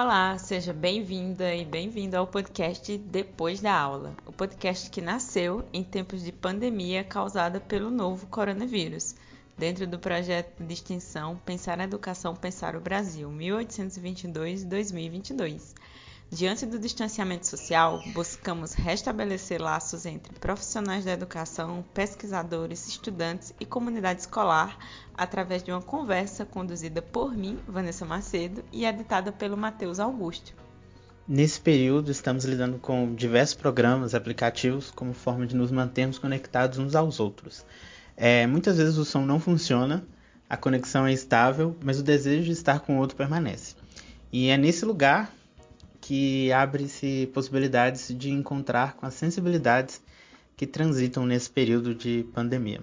Olá, seja bem-vinda e bem-vindo ao podcast Depois da Aula, o podcast que nasceu em tempos de pandemia causada pelo novo coronavírus, dentro do projeto de extensão Pensar a Educação, Pensar o Brasil, 1822-2022. Diante do distanciamento social, buscamos restabelecer laços entre profissionais da educação, pesquisadores, estudantes e comunidade escolar através de uma conversa conduzida por mim, Vanessa Macedo, e editada pelo Matheus Augusto. Nesse período, estamos lidando com diversos programas, aplicativos, como forma de nos mantermos conectados uns aos outros. É, muitas vezes o som não funciona, a conexão é estável, mas o desejo de estar com o outro permanece. E é nesse lugar que abre-se possibilidades de encontrar com as sensibilidades que transitam nesse período de pandemia.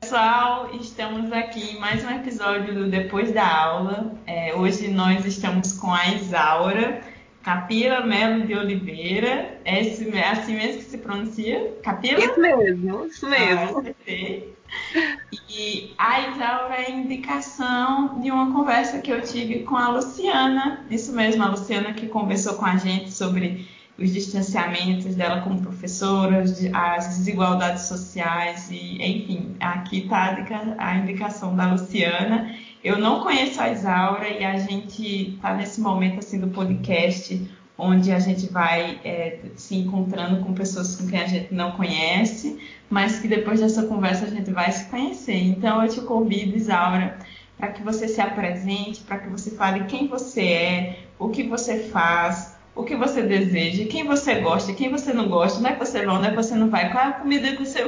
Pessoal, estamos aqui em mais um episódio do Depois da Aula. É, hoje nós estamos com a Isaura Capila Melo de Oliveira. É assim mesmo que se pronuncia? Capila? Isso mesmo, isso mesmo. Ah, e a Isaura é indicação de uma conversa que eu tive com a Luciana, isso mesmo, a Luciana que conversou com a gente sobre os distanciamentos dela como professora, as desigualdades sociais e, enfim, aqui está a indicação da Luciana. Eu não conheço a Isaura e a gente está nesse momento assim do podcast onde a gente vai é, se encontrando com pessoas com quem a gente não conhece, mas que depois dessa conversa a gente vai se conhecer. Então eu te convido, Isaura, para que você se apresente, para que você fale quem você é, o que você faz, o que você deseja, quem você gosta, quem você não gosta, onde é que você vai, onde é que você não vai, qual é a comida que você.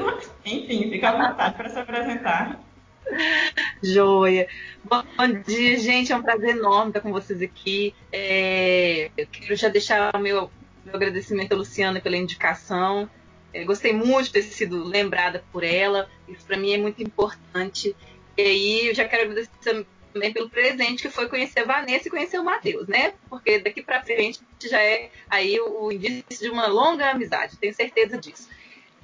Enfim, fica à vontade para se apresentar. Joia. Bom dia, gente. É um prazer enorme estar com vocês aqui. É, eu quero já deixar o meu, meu agradecimento a Luciana pela indicação. É, gostei muito de ter sido lembrada por ela. Isso para mim é muito importante. E aí eu já quero agradecer também pelo presente que foi conhecer a Vanessa e conhecer o Matheus, né? Porque daqui para frente já é aí o, o indício de uma longa amizade, tenho certeza disso.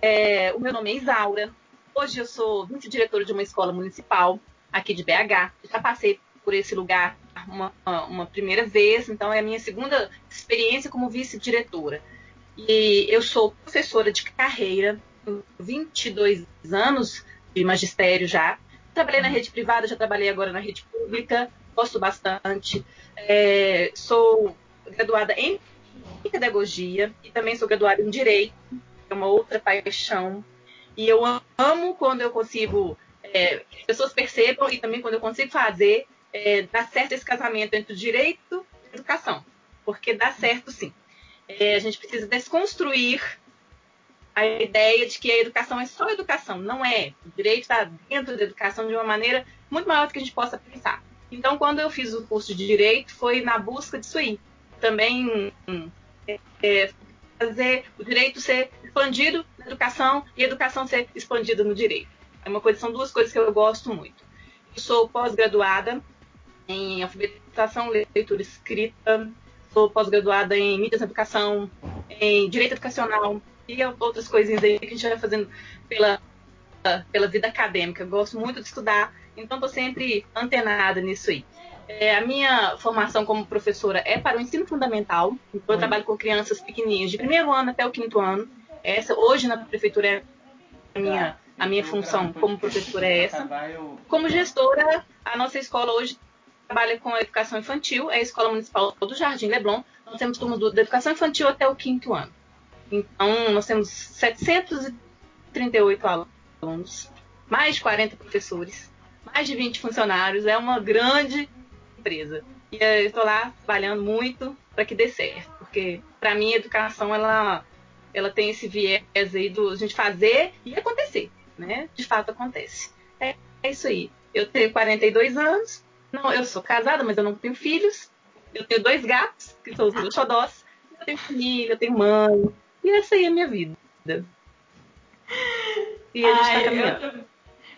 É, o meu nome é Isaura, Hoje eu sou vice-diretora de uma escola municipal aqui de BH. Já passei por esse lugar uma, uma primeira vez, então é a minha segunda experiência como vice-diretora. E eu sou professora de carreira, 22 anos de magistério já. Trabalhei na rede privada, já trabalhei agora na rede pública, gosto bastante. É, sou graduada em pedagogia e também sou graduada em direito, é uma outra paixão e eu amo quando eu consigo, é, pessoas percebam e também quando eu consigo fazer, é, dar certo esse casamento entre o direito e a educação. Porque dá certo sim. É, a gente precisa desconstruir a ideia de que a educação é só educação. Não é. O direito está dentro da educação de uma maneira muito maior do que a gente possa pensar. Então, quando eu fiz o curso de direito, foi na busca disso aí. Também é, é fazer o direito ser expandido na educação e a educação ser expandida no direito. É uma coisa, são duas coisas que eu gosto muito. Eu sou pós-graduada em alfabetização, leitura escrita, sou pós-graduada em mídias na educação, em direito educacional e outras coisinhas aí que a gente vai fazendo pela, pela vida acadêmica. Eu gosto muito de estudar, então estou sempre antenada nisso aí. É, a minha formação como professora é para o ensino fundamental. Então eu trabalho com crianças pequenininhas, de primeiro ano até o quinto ano. Essa hoje na prefeitura é a minha, a minha função como professora é essa. Como gestora, a nossa escola hoje trabalha com a educação infantil, é a Escola Municipal do Jardim Leblon. Nós temos turmas da educação infantil até o quinto ano. Então, nós temos 738 alunos, mais de 40 professores, mais de 20 funcionários. É uma grande empresa. E eu estou lá trabalhando muito para que dê certo, porque para mim a educação ela ela tem esse viés aí do a gente fazer e acontecer, né? De fato acontece. É, é isso aí. Eu tenho 42 anos, não, eu sou casada, mas eu não tenho filhos. Eu tenho dois gatos, que são os meus xodós. Eu tenho família, eu tenho mãe. E essa aí é a minha vida. E a gente tá Ai, tá caminhando.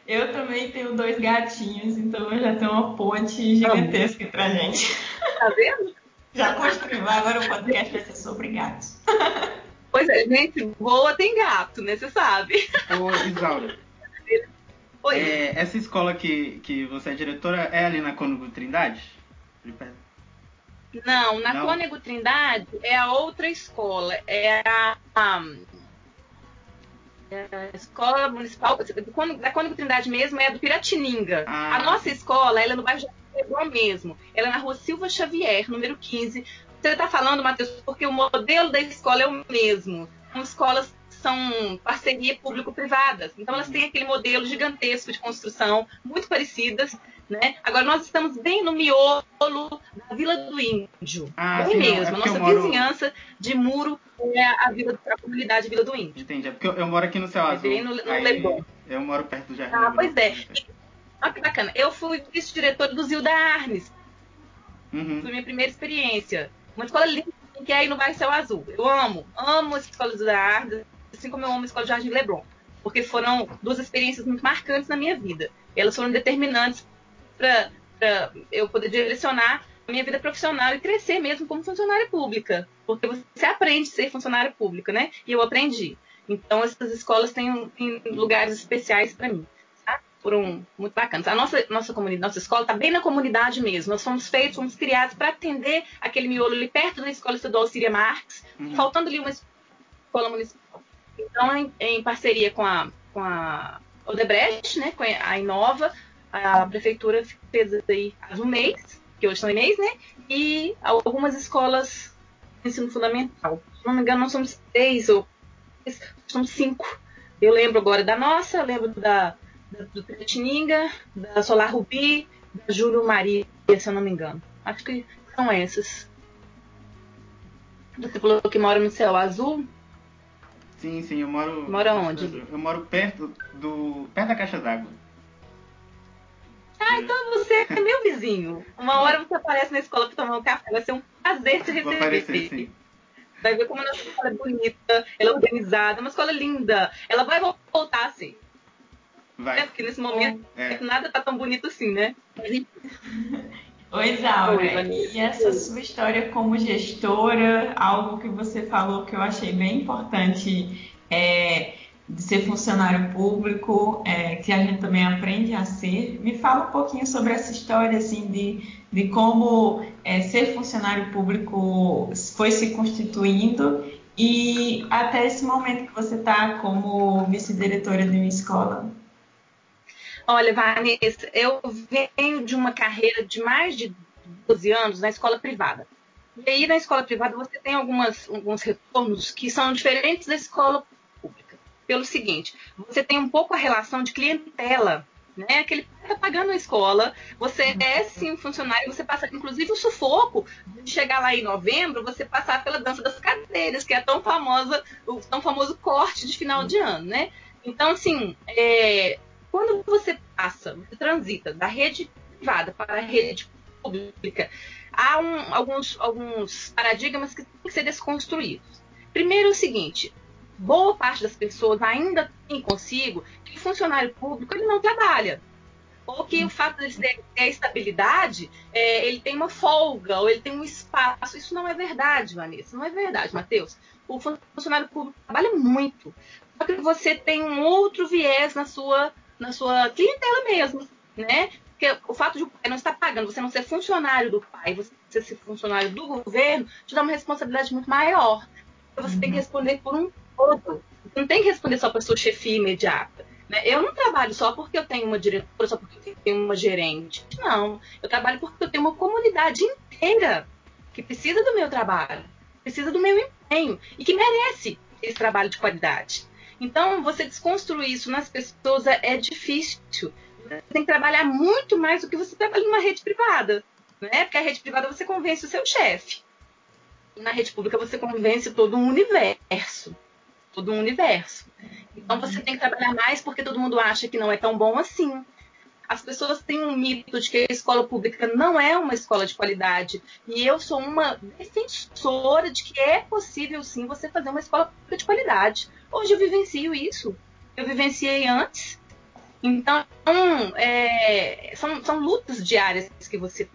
Eu também tenho dois gatinhos, então eu já tenho uma ponte gigantesca pra gente. Tá vendo? Já construiu. Agora o podcast vai ser sobre gatos. Pois é, gente boa tem gato, né? Você sabe. Ô, Isaura. Oi. É, essa escola que, que você é diretora é ali na Cônigo Trindade? Não, na Não. Cônego Trindade é a outra escola. É a, a, é a escola municipal. Da Cônego Trindade mesmo é a do Piratininga. Ah. A nossa escola, ela é no bairro de Arregua mesmo. Ela é na rua Silva Xavier, número 15. Você está falando, Matheus, porque o modelo da escola é o mesmo. São escolas são parceria público-privadas. Então elas têm aquele modelo gigantesco de construção, muito parecidas, né? Agora nós estamos bem no miolo da Vila do Índio. Ah, bem sim, mesmo. É Nossa moro... vizinhança de muro é a, vila, a comunidade Vila do Índio. Entendi. É porque eu, eu moro aqui no Céu Azul. É no, no Leblon. Eu moro perto do Jardim. Ah, pois é. Olha que bacana. Eu fui vice-diretora do Zilda Arnes. Uhum. Foi minha primeira experiência. Uma escola linda que é aí no Céu Azul. Eu amo, amo a escola do Zilda Arnes, assim como eu amo a escola do Jardim Leblon. Porque foram duas experiências muito marcantes na minha vida. Elas foram determinantes para eu poder direcionar a minha vida profissional e crescer mesmo como funcionária pública. Porque você aprende a ser funcionária pública, né? E eu aprendi. Então, essas escolas têm, têm lugares especiais para mim. Foram muito bacanas. A nossa, nossa comunidade, nossa escola está bem na comunidade mesmo. Nós fomos feitos, fomos criados para atender aquele miolo ali perto da Escola Estadual Síria Marques, uhum. faltando ali uma escola municipal. Então, em, em parceria com a, com a Odebrecht, né, com a Inova, a prefeitura fez aí as mês, que hoje são mês, né? E algumas escolas de ensino fundamental. Se não me engano, nós somos três ou somos cinco. Eu lembro agora da nossa, lembro da, da do Piratininga, da Solar Rubi, da Júlio Maria, se eu não me engano. Acho que são essas. Você falou que mora no céu azul? Sim, sim, eu moro. Mora onde? Eu moro perto do. perto da caixa d'água. Ah, então você é meu vizinho. Uma hora você aparece na escola para tomar um café, vai ser um prazer te receber. Vou aparecer, sim. Vai ver como a nossa escola é bonita, ela é organizada, uma escola linda. Ela vai voltar assim. Vai. É, porque nesse momento é. nada tá tão bonito assim, né? Oi, Isaura. Oi, e essa sua história como gestora, algo que você falou que eu achei bem importante é de ser funcionário público, é, que a gente também aprende a ser. Me fala um pouquinho sobre essa história, assim, de, de como é, ser funcionário público foi se constituindo e até esse momento que você está como vice-diretora de uma escola. Olha, Vanessa, eu venho de uma carreira de mais de 12 anos na escola privada. E aí, na escola privada, você tem algumas, alguns retornos que são diferentes da escola pelo seguinte: você tem um pouco a relação de clientela. Né? Aquele está pagando a escola, você é sim funcionário, você passa, inclusive, o sufoco de chegar lá em novembro, você passar pela dança das cadeiras, que é tão famosa, o tão famoso corte de final de ano, né? Então, assim, é, quando você passa, você transita da rede privada para a rede pública, há um, alguns, alguns paradigmas que têm que ser desconstruídos. Primeiro, é o seguinte: boa parte das pessoas ainda tem consigo que o funcionário público ele não trabalha. Ou que o fato de ter a estabilidade, é, ele tem uma folga, ou ele tem um espaço. Isso não é verdade, Vanessa. Não é verdade, Matheus. O funcionário público trabalha muito. Só que você tem um outro viés na sua, na sua clientela mesmo, né? Porque o fato de o pai não estar pagando, você não ser funcionário do pai, você ser funcionário do governo, te dá uma responsabilidade muito maior. Você uhum. tem que responder por um todo. Você não tem que responder só para sua chefia imediata. Né? Eu não trabalho só porque eu tenho uma diretora, só porque eu tenho uma gerente. Não. Eu trabalho porque eu tenho uma comunidade inteira que precisa do meu trabalho, precisa do meu empenho e que merece esse trabalho de qualidade. Então, você desconstruir isso nas pessoas é, é difícil. Você tem que trabalhar muito mais do que você trabalha numa rede privada. Né? Porque a rede privada você convence o seu chefe. E na rede pública você convence todo um universo todo um universo. Então você tem que trabalhar mais porque todo mundo acha que não é tão bom assim. As pessoas têm um mito de que a escola pública não é uma escola de qualidade. E eu sou uma defensora de que é possível sim você fazer uma escola pública de qualidade. Hoje eu vivencio isso. Eu vivenciei antes. Então, é, são, são lutas diárias que você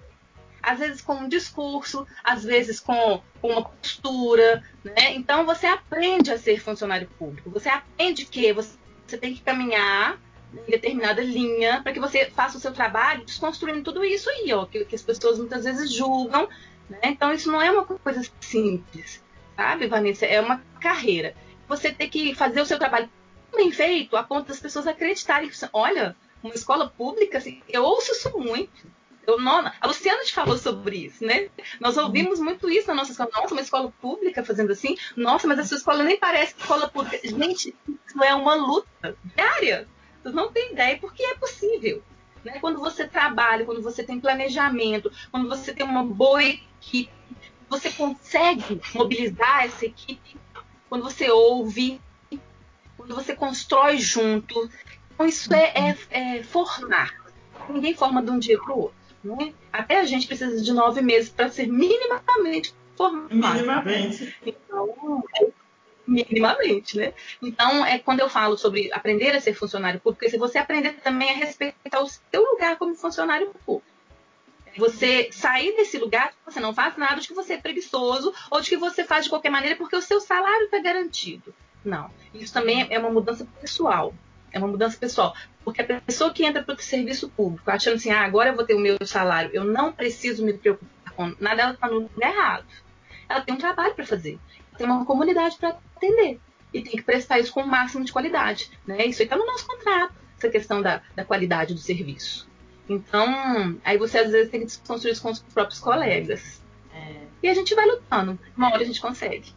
às vezes com um discurso, às vezes com, uma postura, né? Então você aprende a ser funcionário público. Você aprende que você tem que caminhar em determinada linha para que você faça o seu trabalho desconstruindo tudo isso aí, ó, que, que as pessoas muitas vezes julgam Né? Então, isso não é uma coisa simples, sabe, Vanessa? É uma carreira. Você tem que fazer o seu trabalho bem feito a ponto das pessoas acreditarem olha, uma escola pública, assim, eu ouço isso muito. Eu não, a Luciana te falou sobre isso, né? Nós ouvimos muito isso na nossa escola. Nossa, uma escola pública fazendo assim. Nossa, mas a sua escola nem parece escola pública. Gente, isso é uma luta diária. Vocês não têm ideia porque é possível. Né? Quando você trabalha, quando você tem planejamento, quando você tem uma boa equipe, você consegue mobilizar essa equipe quando você ouve, quando você constrói junto. Então, isso é, é, é formar. Ninguém forma de um dia para o outro. Né? Até a gente precisa de nove meses para ser minimamente formado. Minimamente. Então, é, minimamente, né? Então, é quando eu falo sobre aprender a ser funcionário público, se você aprender também a respeitar o seu lugar como funcionário público. Você sair desse lugar você não faz nada, de que você é preguiçoso, ou de que você faz de qualquer maneira porque o seu salário está garantido. Não. Isso também é uma mudança pessoal. É uma mudança pessoal. Porque a pessoa que entra para o serviço público achando assim, ah, agora eu vou ter o meu salário, eu não preciso me preocupar com nada, ela está no lugar errado. Ela tem um trabalho para fazer, tem uma comunidade para atender. E tem que prestar isso com o máximo de qualidade. Né? Isso aí está no nosso contrato, essa questão da, da qualidade do serviço. Então, aí você às vezes tem que desconstruir isso com os próprios colegas. É. E a gente vai lutando. Uma hora a gente consegue.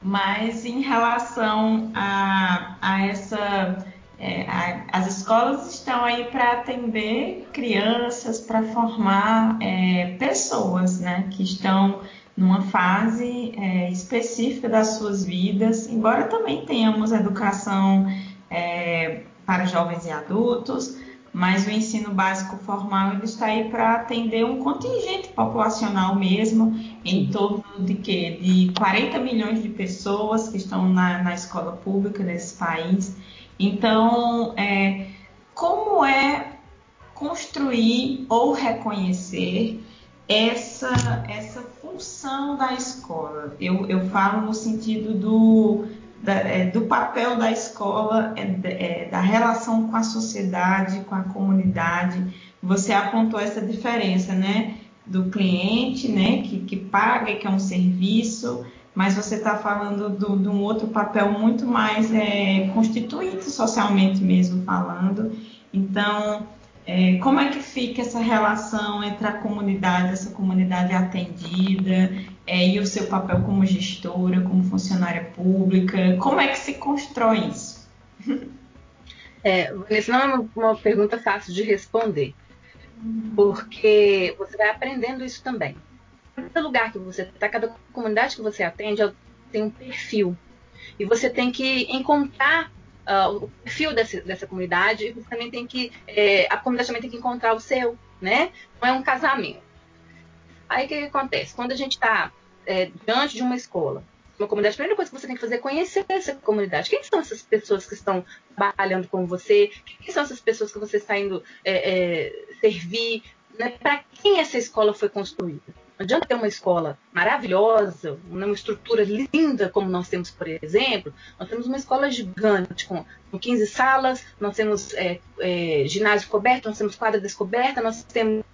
Mas em relação a, a essa é, a, as escolas estão aí para atender crianças, para formar é, pessoas né, que estão numa fase é, específica das suas vidas, embora também tenhamos educação é, para jovens e adultos, mas o ensino básico formal ele está aí para atender um contingente populacional mesmo, em torno de quê? De 40 milhões de pessoas que estão na, na escola pública desse país. Então, é, como é construir ou reconhecer essa, essa função da escola? Eu, eu falo no sentido do, da, é, do papel da escola, é, é, da relação com a sociedade, com a comunidade. Você apontou essa diferença, né? Do cliente, né? Que, que paga, que é um serviço, mas você está falando do, de um outro papel muito mais é, constituinte socialmente mesmo falando. Então, é, como é que fica essa relação entre a comunidade, essa comunidade atendida, é, e o seu papel como gestora, como funcionária pública? Como é que se constrói isso? É, Vanessa, não é uma, uma pergunta fácil de responder, porque você vai aprendendo isso também cada lugar que você está, cada comunidade que você atende, tem um perfil. E você tem que encontrar uh, o perfil dessa, dessa comunidade e você também tem que. É, a comunidade também tem que encontrar o seu, né? Não é um casamento. Aí o que, que acontece? Quando a gente está é, diante de uma escola, uma comunidade, a primeira coisa que você tem que fazer é conhecer essa comunidade. Quem são essas pessoas que estão trabalhando com você? Quem são essas pessoas que você está indo é, servir? Né? Para quem essa escola foi construída? Não adianta ter uma escola maravilhosa, uma estrutura linda como nós temos, por exemplo. Nós temos uma escola gigante com, com 15 salas, nós temos é, é, ginásio coberto, nós temos quadra descoberta, nós temos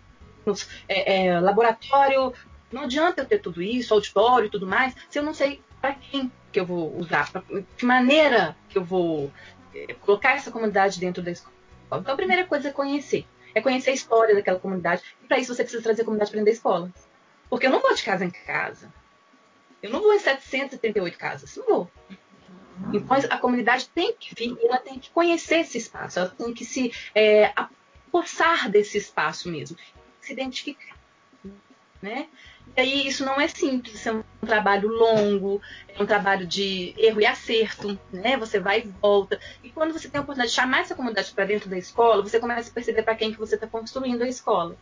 é, é laboratório. Não adianta eu ter tudo isso, auditório e tudo mais, se eu não sei para quem que eu vou usar, pra, que maneira que eu vou é, colocar essa comunidade dentro da escola. Então a primeira coisa é conhecer. É conhecer a história daquela comunidade. E para isso você precisa trazer a comunidade para dentro da escola. Porque eu não vou de casa em casa. Eu não vou em 738 casas. Não vou. Então a comunidade tem que vir ela tem que conhecer esse espaço. Ela tem que se é, apossar desse espaço mesmo. Se identificar. Né? E aí isso não é simples, é um trabalho longo, é um trabalho de erro e acerto, né? Você vai e volta. E quando você tem a oportunidade de chamar essa comunidade para dentro da escola, você começa a perceber para quem que você está construindo a escola.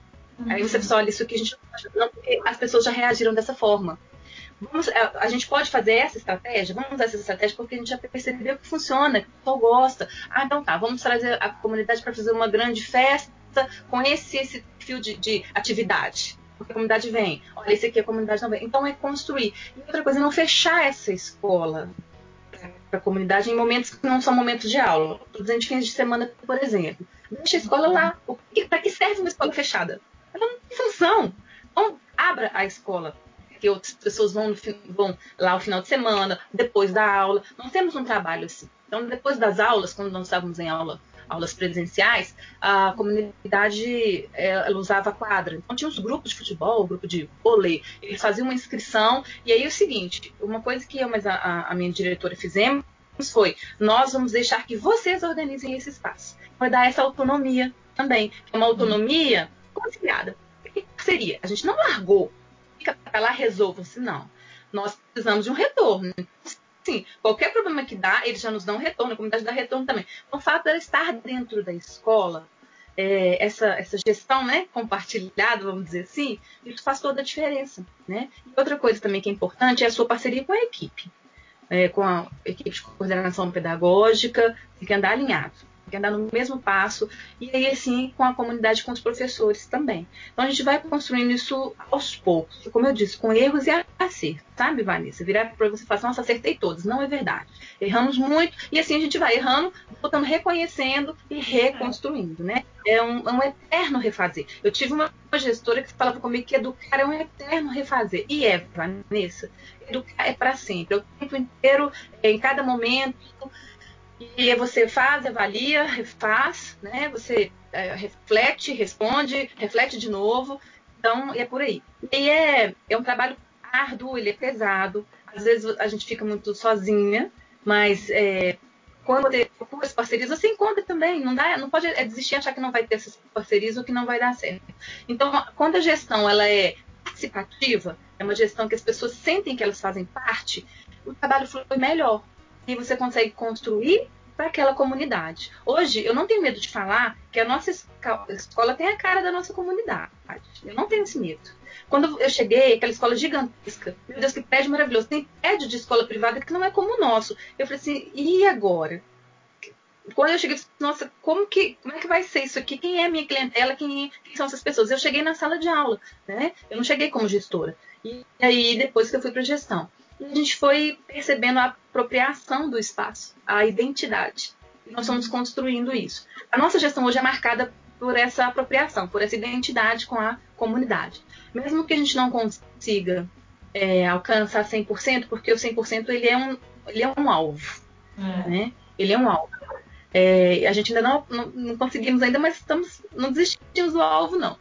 Aí você pensa, olha, isso aqui a gente não porque as pessoas já reagiram dessa forma. Vamos, a, a, gente pode fazer essa estratégia? Vamos usar essa estratégia porque a gente já percebeu que funciona, que o pessoal gosta. Ah, então tá, vamos trazer a comunidade para fazer uma grande festa com esse, esse fio de, de atividade porque a comunidade vem. Olha, esse aqui a comunidade não vem. Então é construir. E outra coisa, não fechar essa escola para a comunidade em momentos que não são momentos de aula. Estou fins de semana, por exemplo. Deixa a escola lá. Para que serve uma escola fechada? Tem função. Então, abra a escola que outras pessoas vão, vão lá ao final de semana, depois da aula. Nós temos um trabalho assim. Então, depois das aulas, quando nós estávamos em aula aulas presenciais, a comunidade é, ela usava a quadra. Então tinha os grupos de futebol, grupo de vôlei, eles faziam uma inscrição. E aí é o seguinte, uma coisa que eu mas a, a minha diretora fizemos foi, nós vamos deixar que vocês organizem esse espaço. Vai dar essa autonomia também, é uma autonomia conciliada. O que seria? A gente não largou, fica para lá, resolva-se, não. Nós precisamos de um retorno sim, qualquer problema que dá, eles já nos dão retorno, a comunidade dá retorno também. Então, o fato de ela estar dentro da escola, é, essa, essa gestão né, compartilhada, vamos dizer assim, isso faz toda a diferença. Né? E outra coisa também que é importante é a sua parceria com a equipe. É, com a equipe de coordenação pedagógica, tem que andar alinhado andar no mesmo passo, e aí assim com a comunidade, com os professores também. Então a gente vai construindo isso aos poucos, como eu disse, com erros e acertos, sabe, Vanessa? Virar para você falar, nossa, acertei todos. Não é verdade. Erramos muito, e assim a gente vai errando, voltando, reconhecendo e reconstruindo, né? É um, é um eterno refazer. Eu tive uma gestora que falava comigo que educar é um eterno refazer. E é, Vanessa, educar é para sempre. É o tempo inteiro, em cada momento, e você faz, avalia, refaz, né? Você é, reflete, responde, reflete de novo. Então, é por aí. E é, é um trabalho árduo, ele é pesado. Às vezes a gente fica muito sozinha, mas é, quando você procura as parcerias, você encontra também. Não, dá, não pode é desistir achar que não vai ter essas parcerias ou que não vai dar certo. Então, quando a gestão ela é participativa, é uma gestão que as pessoas sentem que elas fazem parte, o trabalho flui melhor e você consegue construir para aquela comunidade. Hoje, eu não tenho medo de falar que a nossa escola tem a cara da nossa comunidade. Eu não tenho esse medo. Quando eu cheguei, aquela escola gigantesca, meu Deus, que prédio maravilhoso. Tem prédio de escola privada que não é como o nosso. Eu falei assim, e agora? Quando eu cheguei, nossa, como que, como é que vai ser isso aqui? Quem é a minha clientela? Quem, quem são essas pessoas? Eu cheguei na sala de aula, né? Eu não cheguei como gestora. E aí, depois que eu fui para gestão. E a gente foi percebendo a apropriação do espaço, a identidade. E nós estamos construindo isso. A nossa gestão hoje é marcada por essa apropriação, por essa identidade com a comunidade. Mesmo que a gente não consiga é, alcançar 100%, porque o 100% ele é um, ele é um alvo. É. Né? Ele é um alvo. É, a gente ainda não, não, não, conseguimos ainda, mas estamos, não desistimos do alvo, não.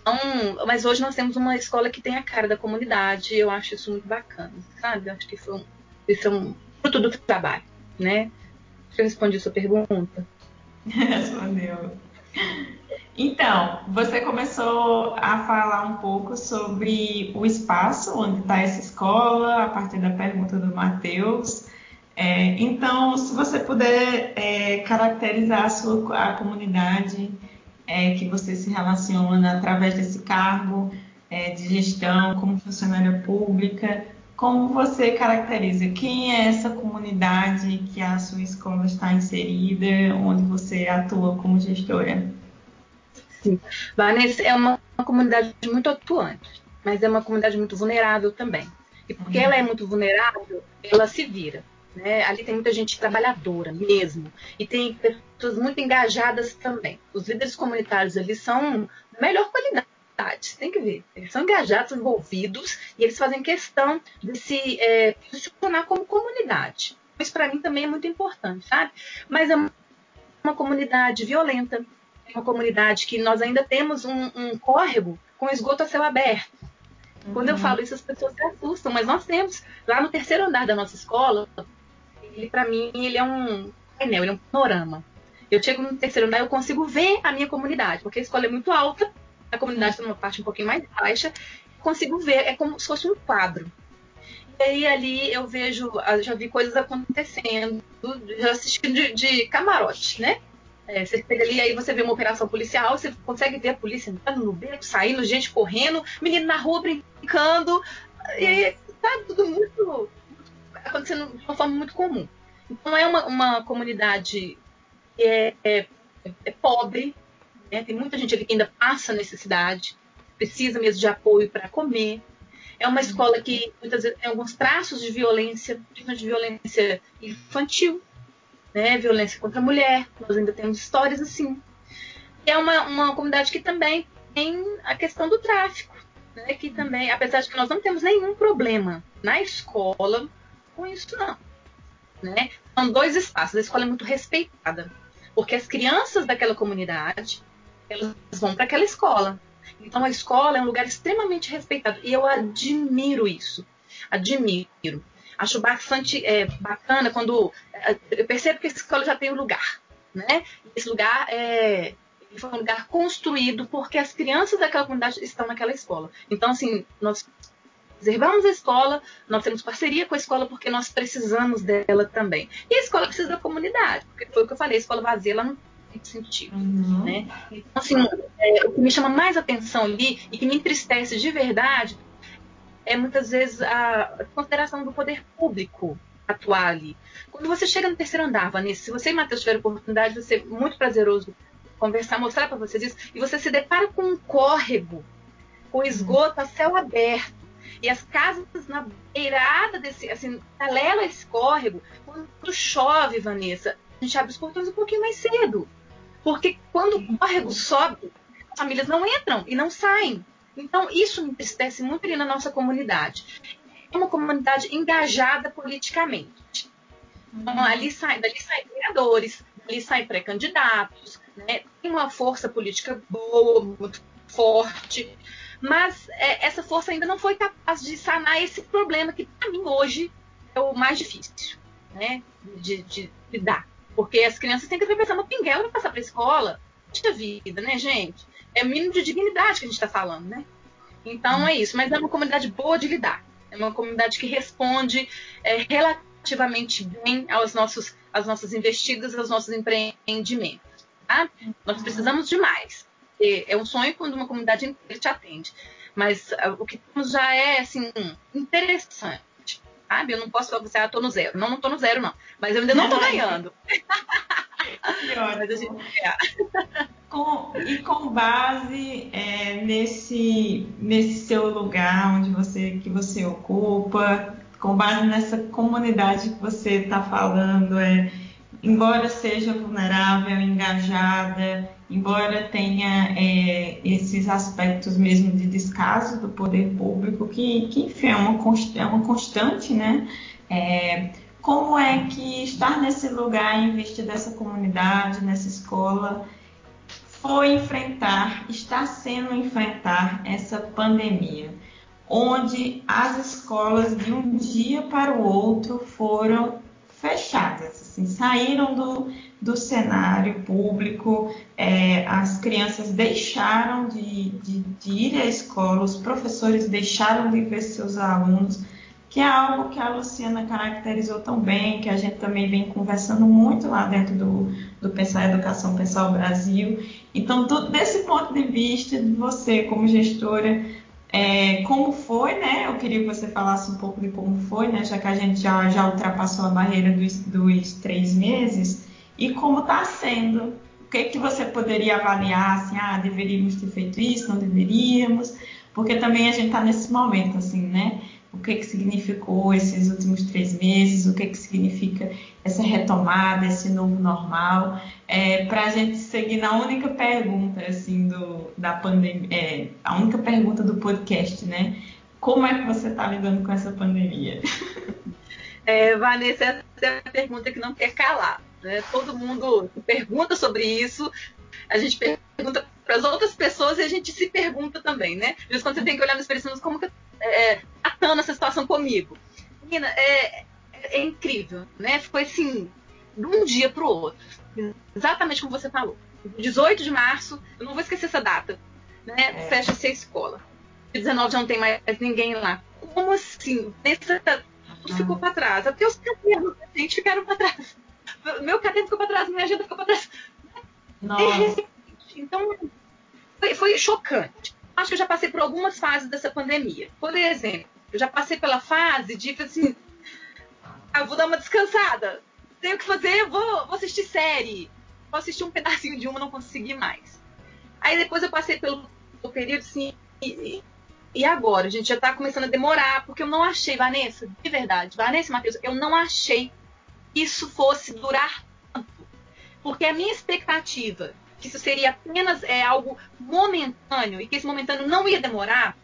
Então, mas hoje nós temos uma escola que tem a cara da comunidade, eu acho isso muito bacana, sabe? Eu acho que foi um, isso é um fruto do trabalho, né? Deixa eu responder a sua pergunta. Respondeu. Então, você começou a falar um pouco sobre o espaço onde está essa escola, a partir da pergunta do Matheus. É, então, se você puder é, caracterizar a sua a comunidade é, que você se relaciona através desse cargo é, de gestão, como funcionária pública, como você caracteriza quem é essa comunidade que a sua escola está inserida, onde você atua como gestora? Sim, Vanessa é uma, uma comunidade muito atuante, mas é uma comunidade muito vulnerável também. E porque uhum. ela é muito vulnerável, ela se vira. Né? Ali tem muita gente trabalhadora mesmo. E tem pessoas muito engajadas também. Os líderes comunitários ali são melhor qualidade. Tem que ver. Eles são engajados, envolvidos, e eles fazem questão de se é, posicionar como comunidade. Isso para mim também é muito importante, sabe? Mas é uma comunidade violenta, é uma comunidade que nós ainda temos um, um córrego com esgoto a céu aberto. Quando eu uhum. falo isso, as pessoas se assustam, mas nós temos lá no terceiro andar da nossa escola ele para mim ele é um painel, ele é um panorama. Eu chego no terceiro andar, eu consigo ver a minha comunidade, porque a escola é muito alta, a comunidade está numa parte um pouquinho mais baixa, consigo ver, é como se fosse um quadro. E aí ali eu vejo, já vi coisas acontecendo, já assistindo de, de camarote, né? É, você pega ali, aí você vê uma operação policial, você consegue ver a polícia entrando no beco, saindo, gente correndo, menino na rua brincando, e tá tudo muito acontecendo de uma forma muito comum. Então é uma, uma comunidade que é, é, é pobre, né? tem muita gente ali que ainda passa necessidade, precisa mesmo de apoio para comer. É uma escola que muitas vezes tem alguns traços de violência, principalmente de violência infantil, né? violência contra a mulher, nós ainda temos histórias assim. É uma, uma comunidade que também tem a questão do tráfico. né, que também, apesar de que nós não temos nenhum problema na escola com isso, não. Né? São dois espaços. A escola é muito respeitada, porque as crianças daquela comunidade elas vão para aquela escola. Então a escola é um lugar extremamente respeitado e eu admiro isso. Admiro. Acho bastante é, bacana quando é, eu percebo que a escola já tem um lugar, né? Esse lugar é, foi um lugar construído porque as crianças daquela comunidade estão naquela escola. Então, assim, nós reservamos a escola, nós temos parceria com a escola porque nós precisamos dela também. E a escola precisa da comunidade, porque foi o que eu falei, a escola vazia, ela não tem sentido. Uhum. Né? Então, assim, é, o que me chama mais atenção ali e que me entristece de verdade é muitas vezes a consideração do poder público atuar ali. Quando você chega no terceiro andar, Vanessa, se você e Matheus tiverem oportunidade, vai ser muito prazeroso conversar, mostrar para vocês isso, e você se depara com um córrego, com esgoto a céu aberto, e as casas na beirada desse, assim, paralela esse córrego, quando chove, Vanessa, a gente abre os portões um pouquinho mais cedo. Porque quando o córrego sobe, as famílias não entram e não saem. Então, isso me entristece muito ali na nossa comunidade. É uma comunidade engajada politicamente. Então, ali sai, dali saem vereadores, dali saem pré-candidatos, né? tem uma força política boa, muito forte, mas é, essa força ainda não foi capaz de sanar esse problema que, para mim, hoje é o mais difícil né? de, de lidar. Porque as crianças têm que atravessar uma pinguela para passar para a escola. Puxa vida, né, gente? É o mínimo de dignidade que a gente está falando, né? Então é isso. Mas é uma comunidade boa de lidar. É uma comunidade que responde é, relativamente bem aos nossos, às nossas investidas, aos nossos empreendimentos. Tá? Nós precisamos de mais. É um sonho quando uma comunidade inteira te atende. Mas uh, o que temos já é assim, interessante. Sabe? Eu não posso falar você, ah, tô no zero. Não, não tô no zero, não. Mas eu ainda não tô ganhando. Mas a gente com, e com base é, nesse, nesse seu lugar onde você que você ocupa, com base nessa comunidade que você está falando, é, embora seja vulnerável, engajada, embora tenha é, esses aspectos mesmo de descaso do poder público, que, que enfim, é uma, é uma constante, né? É, como é que estar nesse lugar vista dessa comunidade, nessa escola, foi enfrentar, está sendo enfrentar essa pandemia, onde as escolas de um dia para o outro foram fechadas, assim, saíram do, do cenário público, é, as crianças deixaram de, de, de ir à escola, os professores deixaram de ver seus alunos que é algo que a Luciana caracterizou tão bem, que a gente também vem conversando muito lá dentro do, do Pensar Educação, Pensar o Brasil. Então, do, desse ponto de vista, de você como gestora, é, como foi, né? Eu queria que você falasse um pouco de como foi, né? Já que a gente já, já ultrapassou a barreira dos, dos três meses, e como está sendo. O que, que você poderia avaliar, assim, ah, deveríamos ter feito isso, não deveríamos, porque também a gente está nesse momento, assim, né? O que, que significou esses últimos três meses, o que, que significa essa retomada, esse novo normal, é, para a gente seguir na única pergunta assim do, da pandemia, é, a única pergunta do podcast, né? Como é que você está lidando com essa pandemia? É, Vanessa, essa é a pergunta que não quer calar. Né? Todo mundo pergunta sobre isso, a gente pergunta para as outras pessoas e a gente se pergunta também, né? Às vezes quando você tem que olhar no espelho, como que é, tratando essa situação comigo. Menina, é, é incrível, né? Foi assim, de um dia para o outro. Exatamente como você falou. 18 de março, eu não vou esquecer essa data, né? É. Fecha-se a escola. 19 já não tem mais ninguém lá. Como assim? Essa, tudo ah. ficou para trás. Até os cadernos da gente ficaram para trás. Meu caderno ficou para trás, minha agenda ficou para trás. Nossa. Então, foi, foi chocante acho que eu já passei por algumas fases dessa pandemia. Por exemplo, eu já passei pela fase de assim, ah, vou dar uma descansada. Tenho que fazer, vou, vou assistir série. Vou assistir um pedacinho de uma, não consegui mais. Aí depois eu passei pelo, pelo período assim, e, e agora? A gente já está começando a demorar, porque eu não achei, Vanessa, de verdade, Vanessa e Matheus, eu não achei que isso fosse durar tanto. Porque a minha expectativa que isso seria apenas é, algo momentâneo e que esse momentâneo não ia demorar,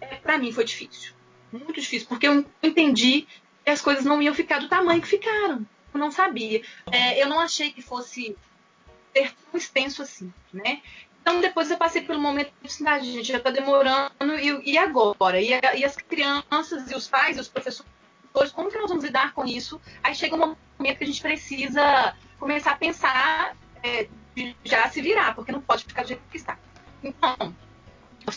é, para mim foi difícil. Muito difícil, porque eu entendi que as coisas não iam ficar do tamanho que ficaram. Eu não sabia. É, eu não achei que fosse ser tão extenso assim, né? Então depois eu passei pelo momento de cidade, gente, já está demorando, e, e agora? E, a, e, as crianças, e os pais, e os professores, como que nós vamos lidar com isso? Aí chega um momento que a gente precisa começar a pensar é, já se virar, porque não pode ficar do jeito que está. Então,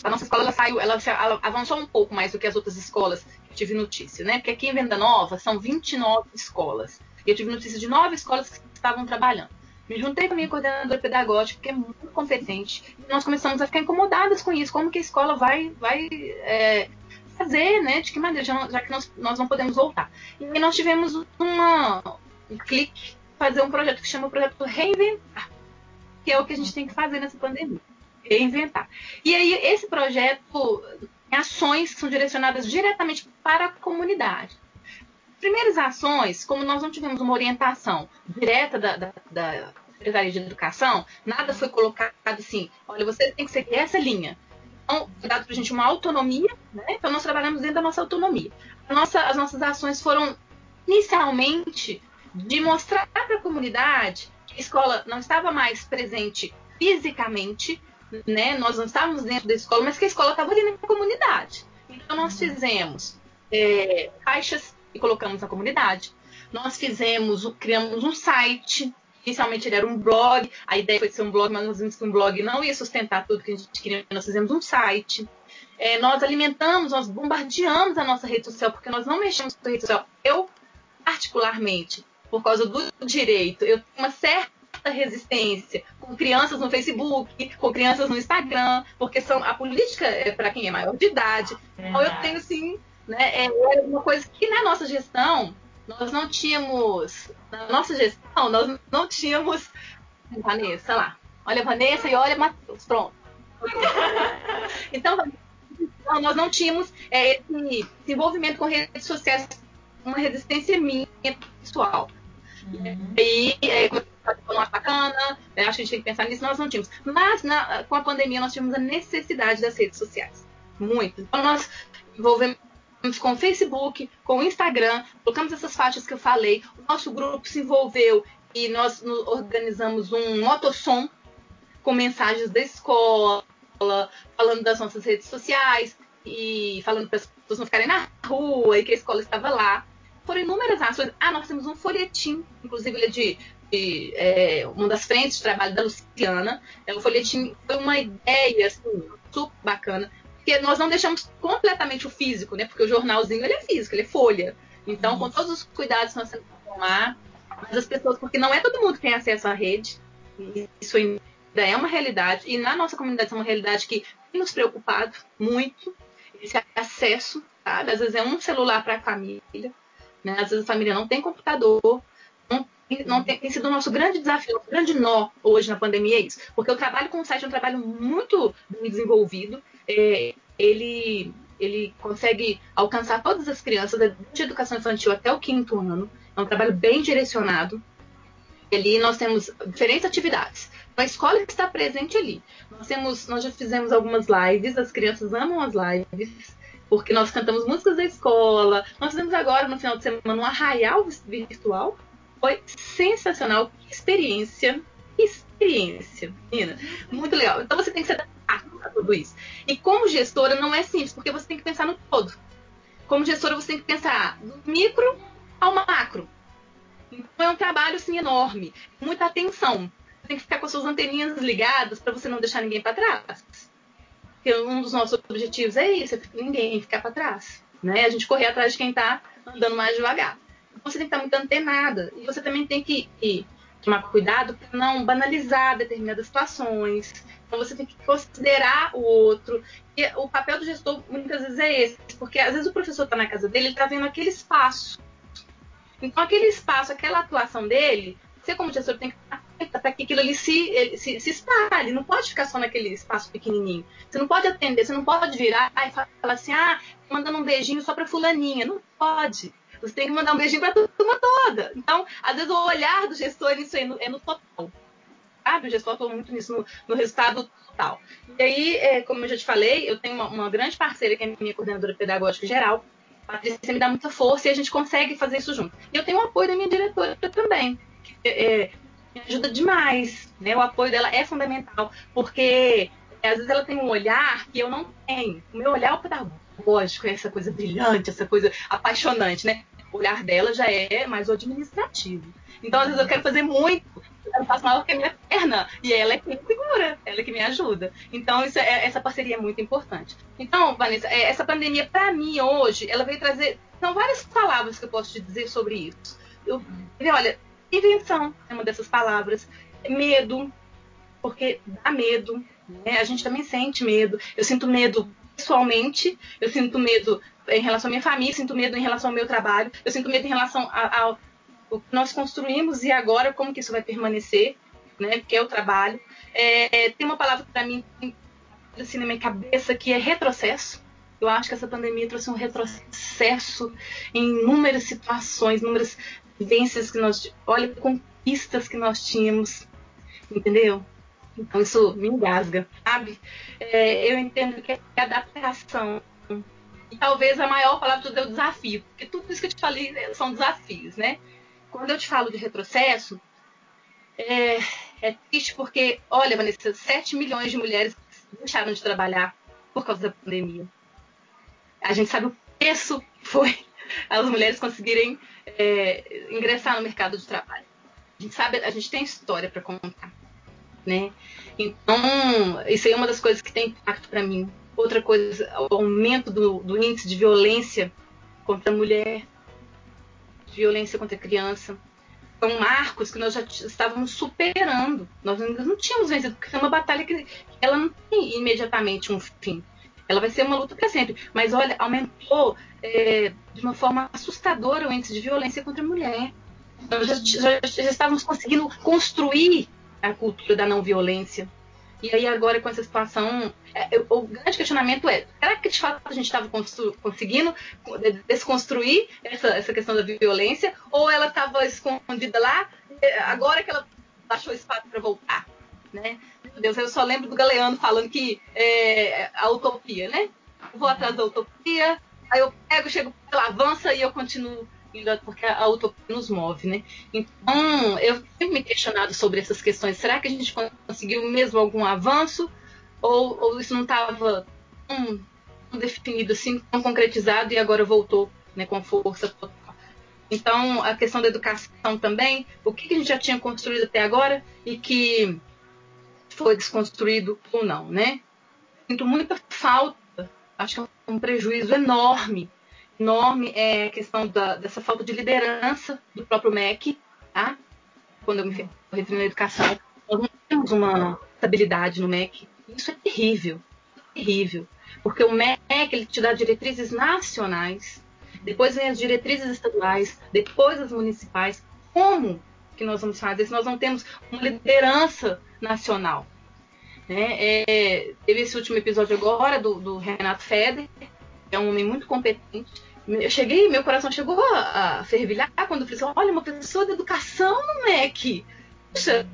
a nossa escola ela saiu, ela, avançou um pouco mais do que as outras escolas que tive notícia, né? Porque aqui em Venda Nova são 29 escolas. E eu tive notícia de nove escolas que estavam trabalhando. Me juntei com a minha coordenadora pedagógica, que é muito competente, e nós começamos a ficar incomodadas com isso. Como que a escola vai, vai é, fazer, né? De que maneira, já, já que nós, nós não podemos voltar. E nós tivemos uma, um clique, fazer um projeto que chama o projeto Reinventar, que é o que a gente tem que fazer nessa pandemia. Reinventar. E aí, esse projeto tem ações que são direcionadas diretamente para a comunidade primeiras ações, como nós não tivemos uma orientação direta da, da, da Secretaria de Educação, nada foi colocado assim, olha, você tem que seguir essa linha. Então, foi dado para a gente uma autonomia, né? então nós trabalhamos dentro da nossa autonomia. Nossa, as nossas ações foram, inicialmente, de mostrar para a comunidade escola não estava mais presente fisicamente, né? nós não estávamos dentro da escola, mas que a escola estava ali na comunidade. Então, nós fizemos é, caixas e colocamos na comunidade. Nós fizemos, criamos um site. Inicialmente ele era um blog, a ideia foi ser um blog, mas nós vimos que um blog não ia sustentar tudo que a gente queria. Nós fizemos um site. É, nós alimentamos, nós bombardeamos a nossa rede social, porque nós não mexemos com a rede social. Eu, particularmente, por causa do direito, eu tenho uma certa resistência com crianças no Facebook, com crianças no Instagram, porque são a política é para quem é maior de idade. Então eu tenho assim né? É uma coisa que na nossa gestão nós não tínhamos. Na nossa gestão, nós não tínhamos. Vanessa, lá. Olha a Vanessa e olha Matheus. Pronto. então, nós não tínhamos é, esse desenvolvimento com redes sociais, uma resistência minha pessoal. Uhum. E é, uma bacana, né, acho que a gente tem que pensar nisso, nós não tínhamos. Mas na, com a pandemia nós tivemos a necessidade das redes sociais. Muito. Então nós envolvemos com o Facebook, com o Instagram, colocamos essas faixas que eu falei. O nosso grupo se envolveu e nós organizamos um motossom com mensagens da escola, falando das nossas redes sociais e falando para as pessoas não ficarem na rua e que a escola estava lá. Foram inúmeras ações. Ah, nós temos um folhetim, inclusive ele é de, de é, uma das frentes de trabalho da Luciana. É, o folhetim foi uma ideia assim, super bacana porque nós não deixamos completamente o físico, né? Porque o jornalzinho ele é físico, ele é folha. Então, com todos os cuidados que nós temos que tomar, mas as pessoas, porque não é todo mundo que tem acesso à rede, isso ainda é uma realidade, e na nossa comunidade é uma realidade que tem nos preocupado muito, esse acesso, sabe? Às vezes é um celular para a família, né? Às vezes a família não tem computador, não não tem, tem, sido o nosso grande desafio, o grande nó hoje na pandemia é isso. Porque o trabalho com o site é um trabalho muito desenvolvido. É, ele, ele consegue alcançar todas as crianças, de educação infantil até o quinto ano. É um trabalho bem direcionado. Ali nós temos diferentes atividades. A escola está presente ali. Nós, temos, nós já fizemos algumas lives, as crianças amam as lives porque nós cantamos músicas da escola. Nós fizemos agora, no final de semana, um arraial virtual, foi sensacional. Que experiência. Que experiência, menina. Muito legal. Então você tem que se adaptar a tudo isso. E como gestora não é simples, porque você tem que pensar no todo. Como gestora, você tem que pensar do micro ao macro. Então é um trabalho assim enorme, muita atenção. Você tem que ficar com as suas anteninhas ligadas para você não deixar ninguém para trás. Porque um dos nossos objetivos é isso, é ninguém ficar para trás. Né? A gente correr atrás de quem está andando mais devagar você tem que estar muito antenada. E você também tem que, tomar cuidado para não banalizar determinadas situações. Então você tem que considerar o outro. E o papel do gestor muitas vezes é esse, porque às vezes o professor está na casa dele, ele está vendo aquele espaço. Então aquele espaço, aquela atuação dele, você como gestor tem que estar para que aquilo ali se, se, se espalhe. Não pode ficar só naquele espaço pequenininho. Você não pode atender, você não pode virar e falar assim, ah, mandando um beijinho só para fulaninha. Não pode. Você tem que mandar um beijinho para a turma toda. Então, às vezes, o olhar do gestor isso é no, é no total. sabe? O gestor atua muito nisso, no, no resultado total. E aí, é, como eu já te falei, eu tenho uma, uma grande parceira, que é minha coordenadora pedagógica geral, a Patrícia me dá muita força e a gente consegue fazer isso junto. E eu tenho o apoio da minha diretora também, é, ajuda demais, né? O apoio dela é fundamental, porque é, às vezes ela tem um olhar que eu não tenho. O meu olhar é o pedagógico, é essa coisa brilhante, essa coisa apaixonante, né? O olhar dela já é mais o administrativo. Então, às vezes eu quero fazer muito, eu faço maior que a minha perna, e ela é que me segura, ela é que me ajuda. Então, é, essa parceria é muito importante. Então, Vanessa, é, essa pandemia, para mim, hoje, ela veio trazer. São várias palavras que eu posso te dizer sobre isso. Eu, olha, invenção é uma dessas palavras. Medo, porque dá medo. Né? A gente também sente medo. Eu sinto medo pessoalmente, eu sinto medo em relação à minha família, sinto medo em relação ao meu trabalho, eu sinto medo em relação ao, que nós construímos e agora como que isso vai permanecer, né? Que é o trabalho. É, tem uma palavra para mim assim na minha cabeça que é retrocesso. Eu acho que essa pandemia trouxe um retrocesso em inúmeras situações, inúmeras vivências que nós, olha, conquistas que nós tínhamos, entendeu? Então isso me engasga, sabe? É, eu entendo que é adaptação. E talvez a maior palavra tudo é o desafio, porque tudo isso que eu te falei são desafios, né? quando eu te falo de retrocesso, é, é triste porque, olha, Vanessa, 7 milhões de mulheres deixaram de trabalhar por causa da pandemia. A gente sabe o preço que foi as mulheres conseguirem é, ingressar no mercado de trabalho. A gente sabe, a gente tem história para contar, né? Então, isso aí é uma das coisas que tem impacto para mim. Outra coisa, o aumento do, do índice de violência contra a mulher, violência contra a criança. São marcos que nós já estávamos superando. Nós ainda não tínhamos vencido, porque é uma batalha que ela não tem imediatamente um fim. Ela vai ser uma luta para sempre. Mas olha, aumentou é, de uma forma assustadora o índice de violência contra a mulher. Nós já, já, já estávamos conseguindo construir a cultura da não violência. E aí agora com essa situação, é, o grande questionamento é, será que de fato a gente estava conseguindo desconstruir essa, essa questão da violência ou ela estava escondida lá, agora que ela achou espaço para voltar? Né? Meu Deus, eu só lembro do Galeano falando que é, a utopia, né? Eu vou atrás da utopia, aí eu pego, chego, ela avança e eu continuo porque a utopia nos move, né? Então, eu tenho me questionado sobre essas questões. Será que a gente conseguiu mesmo algum avanço? Ou, ou isso não estava tão, tão, definido assim, tão concretizado e agora voltou né, com força total? Então, a questão da educação também, o que, que a gente já tinha construído até agora e que foi desconstruído ou não, né? Sinto muita falta, acho que é um prejuízo enorme enorme é a questão da, dessa falta de liderança do próprio MEC, tá? Quando eu me refiro na educação, nós não temos uma estabilidade no MEC. Isso é terrível, terrível. Porque o MEC ele te dá diretrizes nacionais, depois vem as diretrizes estaduais, depois as municipais. Como que nós vamos fazer se nós não temos uma liderança nacional? Né? É, teve esse último episódio agora do, do Renato Feder, é um homem muito competente. Eu cheguei, meu coração chegou a, a fervilhar quando eu falei assim, olha, uma pessoa de educação no MEC. Puxa,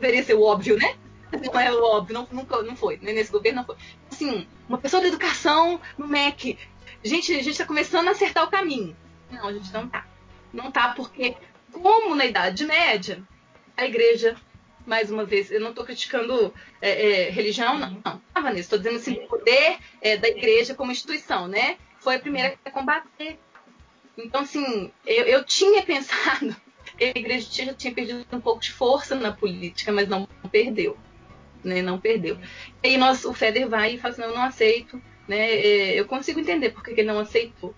deveria ser o óbvio, né? Não é o óbvio, não, nunca, não foi, né? nesse governo não foi. Assim, uma pessoa de educação no MEC. Gente, a gente está começando a acertar o caminho. Não, a gente não tá. Não tá porque, como na Idade Média, a igreja mais uma vez, eu não estou criticando é, é, religião, não. Ah, Vanessa, estou dizendo assim, o poder é, da igreja como instituição, né? Foi a primeira a combater. Então, assim, eu, eu tinha pensado que a igreja já tinha perdido um pouco de força na política, mas não perdeu. Né? Não perdeu. E aí nós, o Feder vai e fala assim, não, eu não aceito. Né? É, eu consigo entender por que ele não aceitou.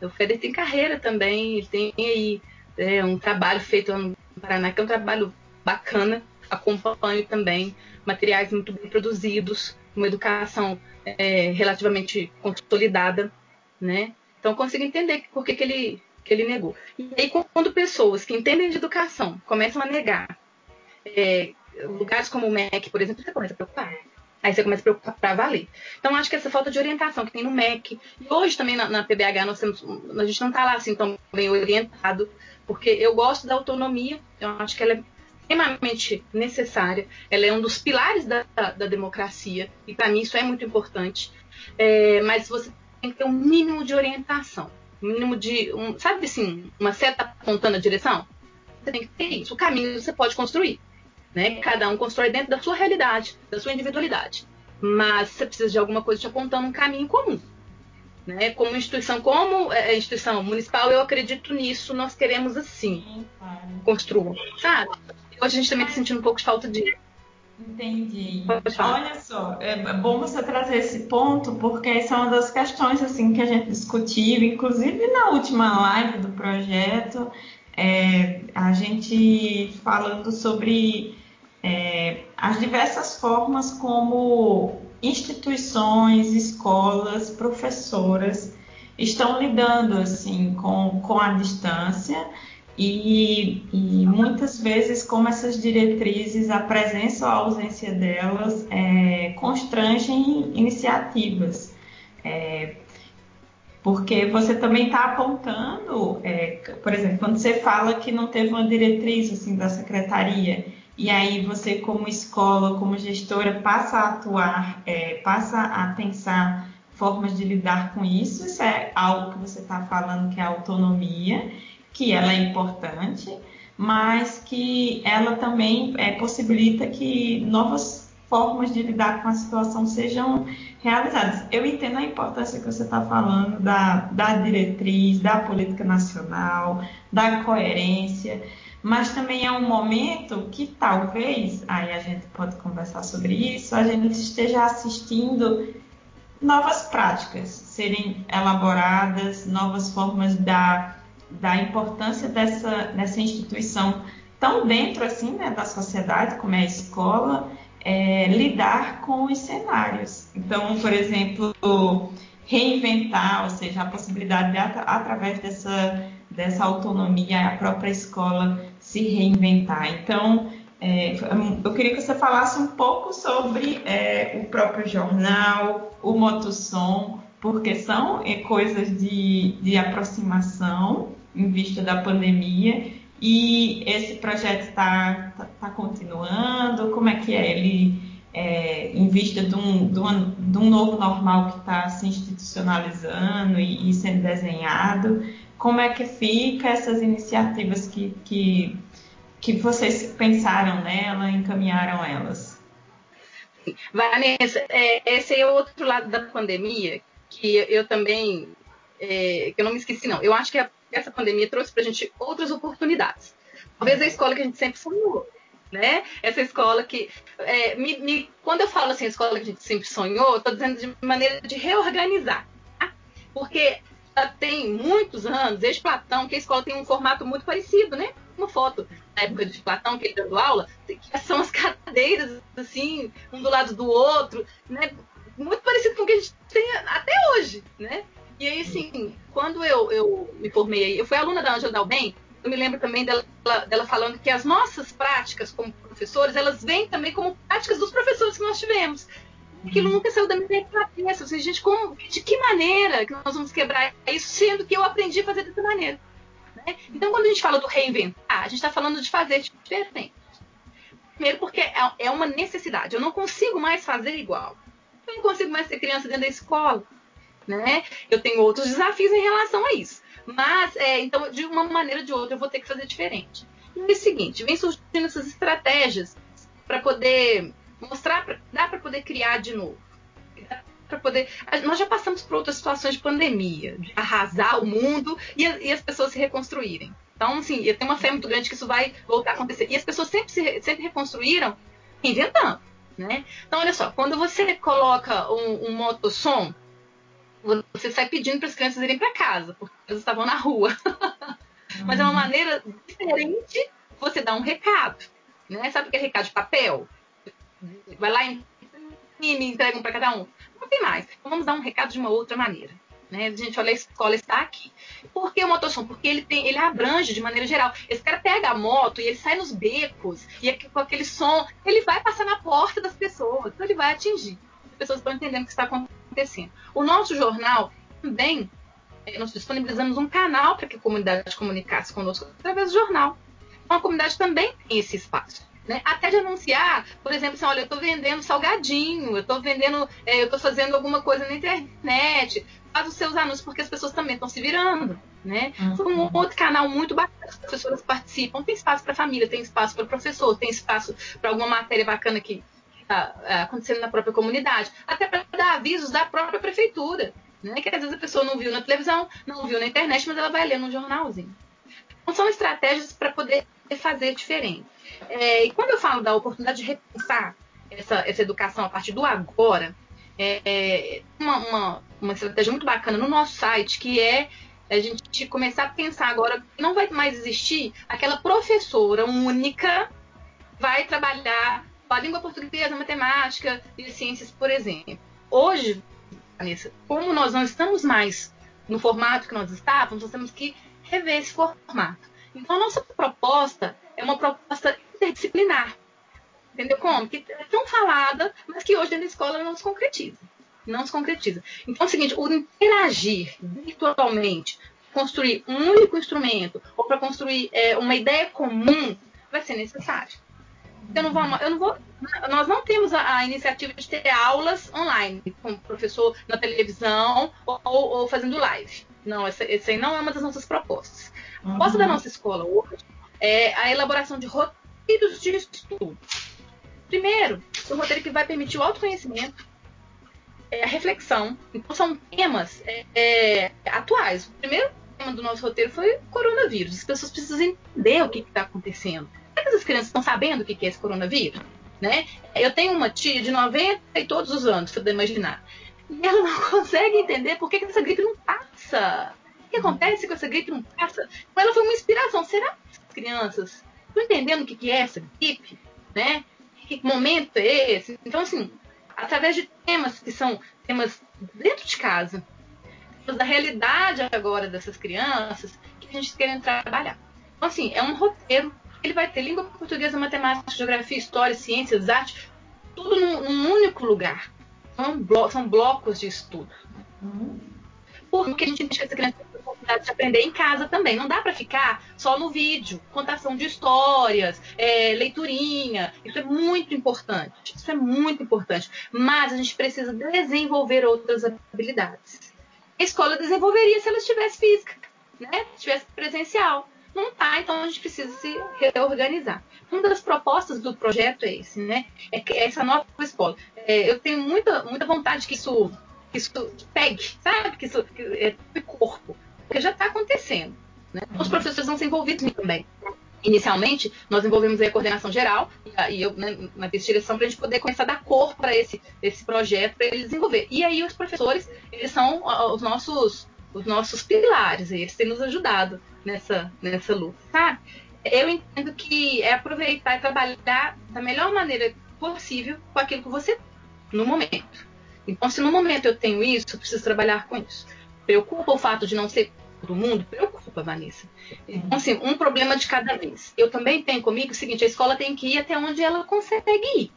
O Feder tem carreira também, ele tem aí é, um trabalho feito no Paraná, que é um trabalho bacana, acompanho também materiais muito bem produzidos, uma educação é, relativamente consolidada, né? Então eu consigo entender por que, que, ele, que ele negou. E aí quando pessoas que entendem de educação começam a negar é, lugares como o MEC, por exemplo, você começa a preocupar. Aí você começa a preocupar para valer. Então, acho que essa falta de orientação que tem no MEC, e hoje também na, na PBH nós temos, a gente não está lá assim tão bem orientado, porque eu gosto da autonomia, eu acho que ela é extremamente necessária, ela é um dos pilares da, da democracia, e para mim isso é muito importante. É, mas você tem que ter um mínimo de orientação, um mínimo de, um, sabe assim, uma seta apontando a direção? Você tem que ter isso. O caminho você pode construir. Né? Cada um constrói dentro da sua realidade, da sua individualidade. Mas você precisa de alguma coisa te apontando um caminho comum. Né? Como instituição, como é, instituição municipal, eu acredito nisso, nós queremos assim, construir. Sabe? Hoje a gente também está sentindo um pouco de falta de. Entendi. Olha só, é bom você trazer esse ponto, porque essa é uma das questões assim que a gente discutiu, inclusive na última live do projeto, é, a gente falando sobre é, as diversas formas como instituições, escolas, professoras estão lidando assim com, com a distância e, e, muitas vezes, como essas diretrizes, a presença ou a ausência delas é, constrangem iniciativas. É, porque você também está apontando, é, por exemplo, quando você fala que não teve uma diretriz assim, da secretaria, e aí você, como escola, como gestora, passa a atuar, é, passa a pensar formas de lidar com isso, isso é algo que você está falando que é autonomia que ela é importante, mas que ela também é, possibilita que novas formas de lidar com a situação sejam realizadas. Eu entendo a importância que você está falando da, da diretriz, da política nacional, da coerência, mas também é um momento que talvez, aí a gente pode conversar sobre isso, a gente esteja assistindo novas práticas serem elaboradas, novas formas da da importância dessa, dessa instituição tão dentro assim né, da sociedade como é a escola é, lidar com os cenários. Então por exemplo reinventar ou seja a possibilidade de através dessa dessa autonomia a própria escola se reinventar. Então é, eu queria que você falasse um pouco sobre é, o próprio jornal, o motossom, porque são é, coisas de, de aproximação em vista da pandemia. E esse projeto está tá, tá continuando? Como é que é? Ele, é, em vista de um, de, uma, de um novo normal que está se institucionalizando e, e, sendo desenhado, como é que fica essas iniciativas que, que, que vocês pensaram nela, encaminharam elas? Vanessa, é, esse é outro lado da pandemia que eu também, é, que eu não me esqueci não. Eu acho que a essa pandemia trouxe para a gente outras oportunidades. Talvez a escola que a gente sempre sonhou, né? Essa escola que, é, me, me, quando eu falo assim, a escola que a gente sempre sonhou, estou dizendo de maneira de reorganizar, tá? porque tem muitos anos, desde Platão, que a escola tem um formato muito parecido, né? Uma foto da época de Platão, que ele dando aula, que são as cadeiras, assim, um do lado do outro, né? Muito parecido com o que a gente tem até hoje, né? E aí, assim, quando eu, eu me formei, eu fui aluna da Angela Dalben, eu me lembro também dela, dela falando que as nossas práticas como professores, elas vêm também como práticas dos professores que nós tivemos. Aquilo nunca saiu da minha cabeça. Assim, gente, como, de que maneira que nós vamos quebrar isso, sendo que eu aprendi a fazer dessa maneira? Né? Então, quando a gente fala do reinventar, a gente está falando de fazer diferente. Primeiro, porque é, é uma necessidade. Eu não consigo mais fazer igual. Eu não consigo mais ser criança dentro da escola né? Eu tenho outros desafios em relação a isso. Mas, é, então, de uma maneira ou de outra, eu vou ter que fazer diferente. E é o seguinte, vem surgindo essas estratégias para poder mostrar, dá para poder criar de novo. Para poder, nós já passamos por outras situações de pandemia, de arrasar o mundo e, e as pessoas se reconstruírem. Então, assim, eu tenho uma fé muito grande que isso vai voltar a acontecer. E as pessoas sempre se sempre reconstruíram inventando, né? Então, olha só, quando você coloca um, um motossom você sai pedindo para as crianças irem para casa, porque elas estavam na rua. Mas é uma maneira diferente você dar um recado. Né? Sabe o que é recado de papel? Vai lá e me entregam para cada um. Não tem mais. Então vamos dar um recado de uma outra maneira. Né? Gente, olha, a escola está aqui. Por que o motossom? Porque ele tem, ele abrange de maneira geral. Esse cara pega a moto e ele sai nos becos e com aquele som, ele vai passar na porta das pessoas, então ele vai atingir. As pessoas estão entendendo o que está acontecendo acontecendo. O nosso jornal também, eh, nós disponibilizamos um canal para que a comunidade comunicasse conosco através do jornal. Então, a comunidade também tem esse espaço. Né? Até de anunciar, por exemplo, assim, olha, eu estou vendendo salgadinho, eu estou vendendo, é, eu estou fazendo alguma coisa na internet, faz os seus anúncios, porque as pessoas também estão se virando. Né? Uhum. Um outro canal muito bacana, as professoras participam, tem espaço para a família, tem espaço para o professor, tem espaço para alguma matéria bacana que acontecendo na própria comunidade, até para dar avisos da própria prefeitura. Né? Que às vezes a pessoa não viu na televisão, não viu na internet, mas ela vai ler no jornalzinho. Então são estratégias para poder fazer diferente. É, e quando eu falo da oportunidade de repensar essa, essa educação a partir do agora, é, é uma, uma, uma estratégia muito bacana no nosso site, que é a gente começar a pensar agora que não vai mais existir aquela professora única vai trabalhar a língua portuguesa, a matemática e ciências, por exemplo. Hoje, Vanessa, como nós não estamos mais no formato que nós estávamos, nós temos que rever esse formato. Então, a nossa proposta é uma proposta interdisciplinar. Entendeu como? Que é tão falada, mas que hoje da escola não se concretiza. Não se concretiza. Então é o seguinte, o interagir virtualmente, construir um único instrumento, ou para construir é, uma ideia comum, vai ser necessário. Eu não vou, eu não vou, nós não temos a, a iniciativa de ter aulas online, com o professor na televisão ou, ou, ou fazendo live. Não, essa, essa aí não é uma das nossas propostas. A proposta uhum. da nossa escola hoje é a elaboração de roteiros de estudo. Primeiro, um roteiro que vai permitir o autoconhecimento, é, a reflexão. Então, são temas é, é, atuais. O primeiro tema do nosso roteiro foi o coronavírus. As pessoas precisam entender o que está acontecendo. Será que as crianças estão sabendo o que é esse coronavírus? Né? Eu tenho uma tia de 90 e todos os anos, se você imaginar. E ela não consegue entender por que, que essa gripe não passa. O que acontece com essa gripe não passa? Então, ela foi uma inspiração. Será que as crianças estão entendendo o que é essa gripe? Né? Que momento é esse? Então, assim, através de temas que são temas dentro de casa, da realidade agora dessas crianças, que a gente quer trabalhar. Então, assim, é um roteiro. Ele vai ter língua portuguesa, matemática, geografia, história, ciências, arte, tudo num, num único lugar. São, blo são blocos de estudo. Porque a gente deixa essa criança ter oportunidade de aprender em casa também. Não dá para ficar só no vídeo, contação de histórias, é, leiturinha. Isso é muito importante. Isso é muito importante. Mas a gente precisa desenvolver outras habilidades. A escola desenvolveria se ela estivesse física, né? Se estivesse presencial. Não tá, então a gente precisa se reorganizar. Uma das propostas do projeto é esse, né? É, essa nova escola. É, eu tenho muita, muita vontade que isso, que isso pegue, sabe? Que isso que é corpo. Porque já está acontecendo. Né? Os professores vão ser envolvidos também. Inicialmente, nós envolvemos a coordenação geral e eu né, na direção para a gente poder começar a dar cor para esse, esse projeto, para ele desenvolver. E aí os professores, eles são os nossos os nossos pilares, eles têm nos ajudado nessa, nessa luta, sabe? Eu entendo que é aproveitar e trabalhar da melhor maneira possível com aquilo que você no momento. Então, se no momento eu tenho isso, eu preciso trabalhar com isso. Preocupa o fato de não ser todo mundo? Preocupa, Vanessa. Então, assim, um problema de cada vez. Eu também tenho comigo o seguinte: a escola tem que ir até onde ela consegue ir.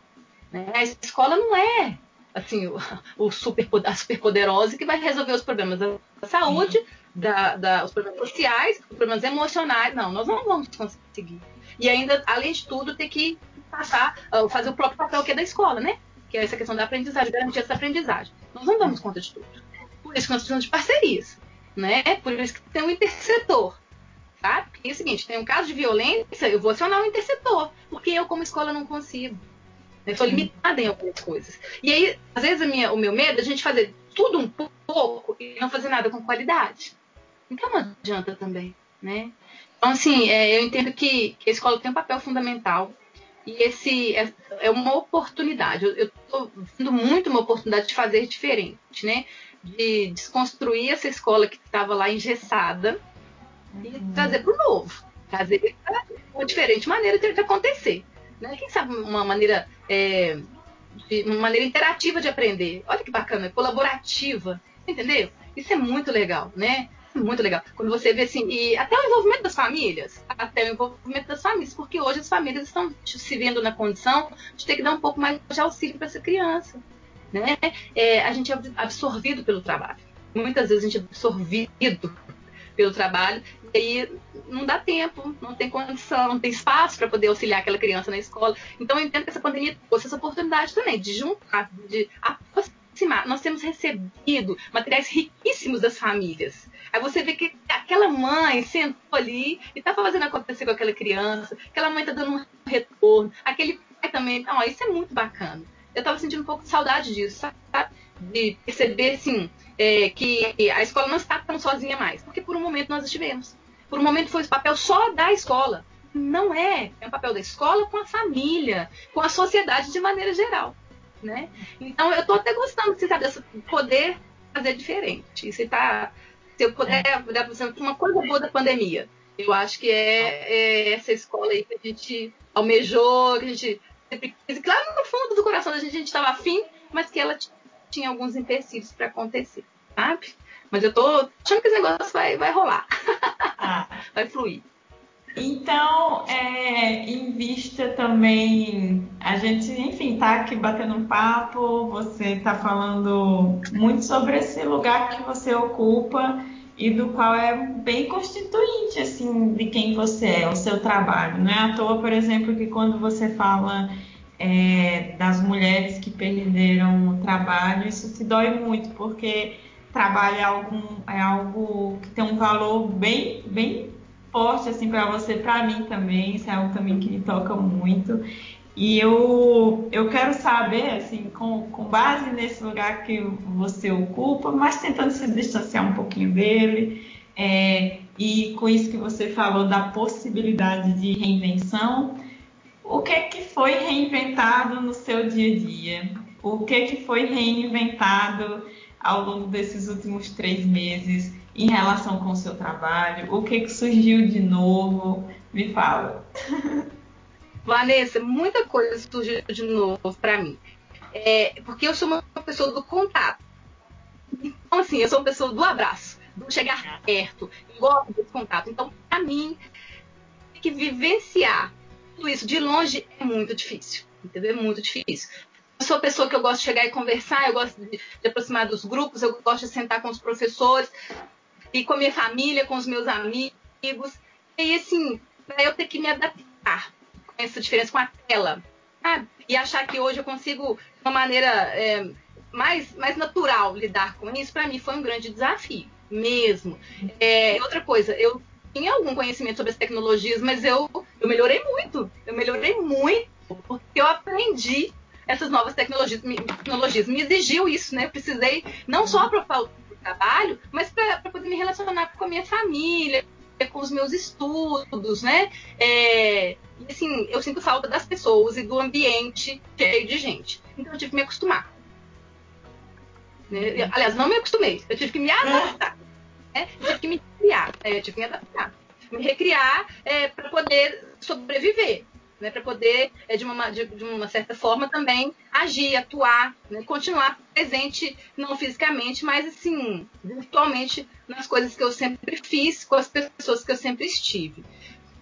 Né? A escola não é assim, o, o super, a superpoderosa que vai resolver os problemas da saúde, da, da, os problemas sociais, os problemas emocionais. Não, nós não vamos conseguir. E ainda, além de tudo, ter que passar, ah, fazer o próprio papel que é da escola, né? Que é essa questão da aprendizagem, garantir essa aprendizagem. Nós não damos conta de tudo. Por isso que nós precisamos de parcerias, né? Por isso que tem um intersetor. Sabe? Porque é o seguinte, tem um caso de violência, eu vou acionar o um intersetor, porque eu, como escola, não consigo. Eu sou limitada em algumas coisas. E aí, às vezes, minha, o meu medo é a gente fazer tudo um pouco e não fazer nada com qualidade. Então não adianta também, né? Então, assim, é, eu entendo que, que, a escola tem um papel fundamental e esse é, é uma oportunidade. Eu estou vendo muito uma oportunidade de fazer diferente, né? De desconstruir essa escola que estava lá engessada uhum. e trazer para o novo. Trazer para uma diferente maneira de acontecer. Né? Quem sabe uma maneira, é, de, uma maneira interativa de aprender. Olha que bacana, colaborativa. Entendeu? Isso é muito legal, né? Muito legal. Quando você vê assim, e até o envolvimento das famílias, até o envolvimento das famílias, porque hoje as famílias estão se vendo na condição de ter que dar um pouco mais de auxílio para essa criança. Né? É, a gente é absorvido pelo trabalho. Muitas vezes a gente é absorvido pelo trabalho, e aí não dá tempo, não tem condição, não tem espaço para poder auxiliar aquela criança na escola. Então eu entendo que essa pandemia trouxe essa oportunidade também de juntar, de Nós temos recebido materiais riquíssimos das famílias. Aí você vê que aquela mãe sentou ali e está fazendo acontecer com aquela criança, aquela mãe está dando um retorno, aquele pai também. Então, ó, isso é muito bacana. Eu estava sentindo um pouco de saudade disso, sabe? De perceber, assim, é, que a escola não está tão sozinha mais. Porque por um momento nós estivemos. Por um momento foi o papel só da escola. Não é. É o papel da escola com a família, com a sociedade de maneira geral. Né? Então eu estou até gostando de sabe, poder fazer diferente. Se, tá, se eu puder é. dar uma coisa boa da pandemia, eu acho que é, é, essa escola aí que a gente almejou, que a gente sempre quis. Claro, no fundo do coração da gente, a gente estava afim, mas que ela tinha alguns empecilhos para acontecer, sabe? Mas eu tô achando que esse negócio vai, vai rolar. Ah. vai fluir. Então, é, em vista também, a gente, enfim, tá aqui batendo um papo, você tá falando muito sobre esse lugar que você ocupa e do qual é bem constituinte, assim, de quem você é, o seu trabalho. Não é à toa, por exemplo, que quando você fala é, das mulheres que perderam o trabalho, isso te dói muito, porque trabalho é algo, é algo que tem um valor bem, bem forte assim para você, para mim também, isso é algo também que me toca muito. E eu, eu quero saber, assim, com, com base nesse lugar que você ocupa, mas tentando se distanciar um pouquinho dele, é, e com isso que você falou da possibilidade de reinvenção, o que que foi reinventado no seu dia a dia? O que que foi reinventado ao longo desses últimos três meses em relação com o seu trabalho? O que que surgiu de novo? Me fala. Vanessa, muita coisa surgiu de novo para mim. É, porque eu sou uma pessoa do contato. Então, assim, eu sou uma pessoa do abraço, do chegar perto, gosto desse contato. Então, para mim, tem que vivenciar tudo isso de longe é muito difícil, entendeu? É muito difícil. Eu sou a pessoa que eu gosto de chegar e conversar, eu gosto de, de aproximar dos grupos, eu gosto de sentar com os professores e com a minha família, com os meus amigos. E assim, para eu ter que me adaptar com essa diferença com a tela, sabe? E achar que hoje eu consigo, de uma maneira é, mais, mais natural, lidar com isso, para mim foi um grande desafio, mesmo. É, outra coisa, eu tinha algum conhecimento sobre as tecnologias, mas eu, eu melhorei muito. Eu melhorei muito, porque eu aprendi essas novas tecnologias. Me, tecnologias. me exigiu isso, né? Eu precisei não só para o trabalho, mas para poder me relacionar com a minha família, com os meus estudos, né? É, assim, eu sinto falta das pessoas e do ambiente cheio de gente. Então eu tive que me acostumar. Né? Aliás, não me acostumei, eu tive que me adaptar. Né? Tive que me criar, é, eu tive que me adaptar, me recriar é, para poder sobreviver. Né, para poder, é, de, uma, de, de, uma certa forma, também agir, atuar, né, continuar presente, não fisicamente, mas assim, virtualmente, nas coisas que eu sempre fiz, com as pessoas que eu sempre estive.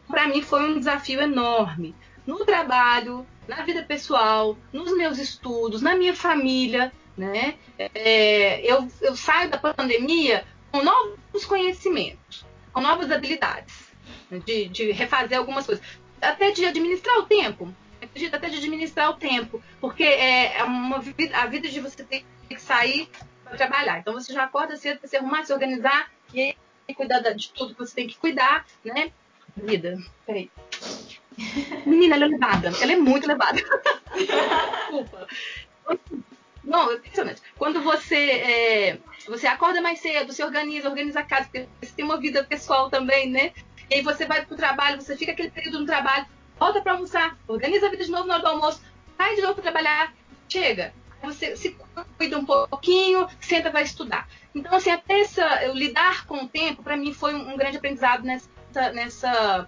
Para mim foi um desafio enorme. No trabalho, na vida pessoal, nos meus estudos, na minha família, né? É, eu, eu saio da pandemia com novos conhecimentos, com novas habilidades, né, de, de refazer algumas coisas, até de administrar o tempo. Acredito até de administrar o tempo, porque é, é uma vida, a vida de você ter que sair para trabalhar. Então você já acorda cedo para se arrumar, se organizar e cuidar de tudo que você tem que cuidar, né? Vida, peraí. Menina, ela é levada. Ela é muito levada. Desculpa. Não, é impressionante. Quando você é, você acorda mais cedo, se organiza, organiza a casa, porque você tem uma vida pessoal também, né? E aí você vai pro trabalho, você fica aquele período no trabalho, volta para almoçar, organiza a vida de novo na hora do almoço, sai de novo para trabalhar, chega. Você se cuida um pouquinho, senta vai estudar. Então, assim, até essa, eu lidar com o tempo, para mim foi um, um grande aprendizado nessa, nessa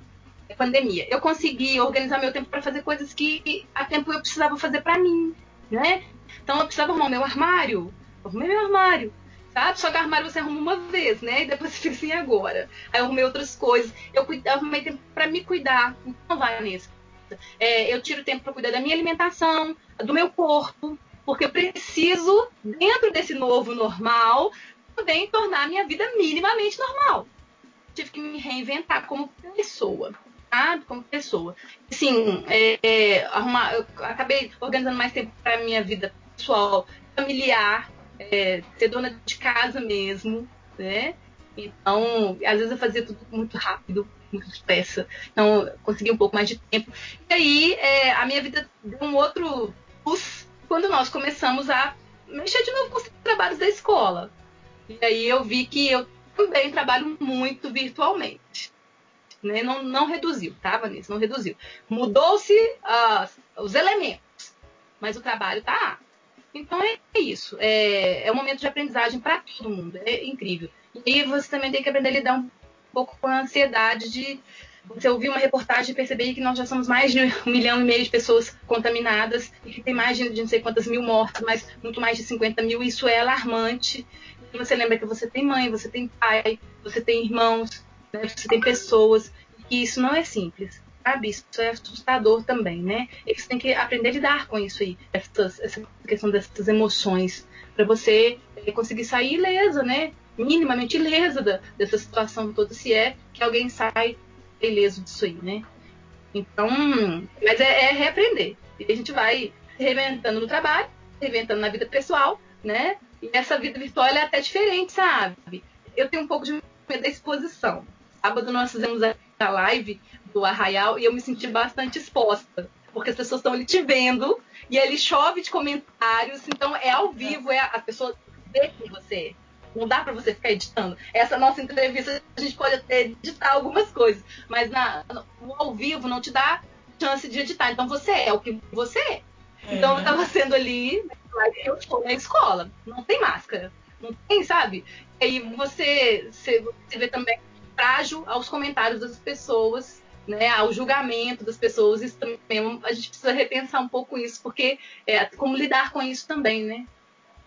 pandemia. Eu consegui organizar meu tempo para fazer coisas que a tempo eu precisava fazer para mim, né? Então eu precisava arrumar meu armário, arrumei meu armário, sabe? Só que armário você arruma uma vez, né? E depois você fica assim agora. Aí eu arrumei outras coisas. Eu arrumei tempo para me cuidar. Então vai nisso. É, eu tiro tempo para cuidar da minha alimentação, do meu corpo, porque eu preciso, dentro desse novo normal, também tornar a minha vida minimamente normal. tive que me reinventar como pessoa, sabe? Como pessoa. Assim, é, é, arrumar, eu acabei organizando mais tempo para minha vida pessoal, familiar, é, ser dona de casa mesmo, né? Então, às vezes eu fazia tudo muito rápido, muito depressa. Então, consegui um pouco mais de tempo. E aí, é, a minha vida deu um outro boost quando nós começamos a mexer de novo com os trabalhos da escola. E aí eu vi que eu também trabalho muito virtualmente. Né? Não, não reduziu, tá, Vanessa? Não reduziu. Mudou-se uh, os elementos, mas o trabalho tá. Então é isso. É, é um momento de aprendizagem para todo mundo. É incrível. E você também tem que aprender a lidar um pouco com a ansiedade de você ouvir uma reportagem e perceber que nós já somos mais de um milhão e meio de pessoas contaminadas e que tem mais de, não sei quantas mil mortos, mas muito mais de 50 mil. Isso é alarmante. E você lembra que você tem mãe, você tem pai, você tem irmãos, né? você tem pessoas. E isso não é simples. Sabe? Isso é assustador também, né? E você tem que aprender a lidar com isso aí, essas, essa questão dessas emoções, para você eh, conseguir sair ilesa, né? Minimamente ilesa da, dessa situação toda, se é que alguém sai ileso disso aí, né? Então, mas é, é reaprender. E a gente vai reinventando no trabalho, reinventando na vida pessoal, né? E essa vida virtual é até diferente, sabe? Eu tenho um pouco de medo da exposição. Sábado nós fizemos a live do Arraial e eu me senti bastante exposta. Porque as pessoas estão ali te vendo e ele chove de comentários, então é ao vivo, é a pessoa vê com você. Não dá para você ficar editando. Essa nossa entrevista a gente pode até editar algumas coisas, mas na, no ao vivo não te dá chance de editar. Então você é o que você é. é. Então eu estava sendo ali, eu estou na escola, não tem máscara, não tem, sabe? E aí você, você, você vê também frágil aos comentários das pessoas, né, ao julgamento das pessoas. Isso também a gente precisa repensar um pouco isso, porque é, como lidar com isso também, né?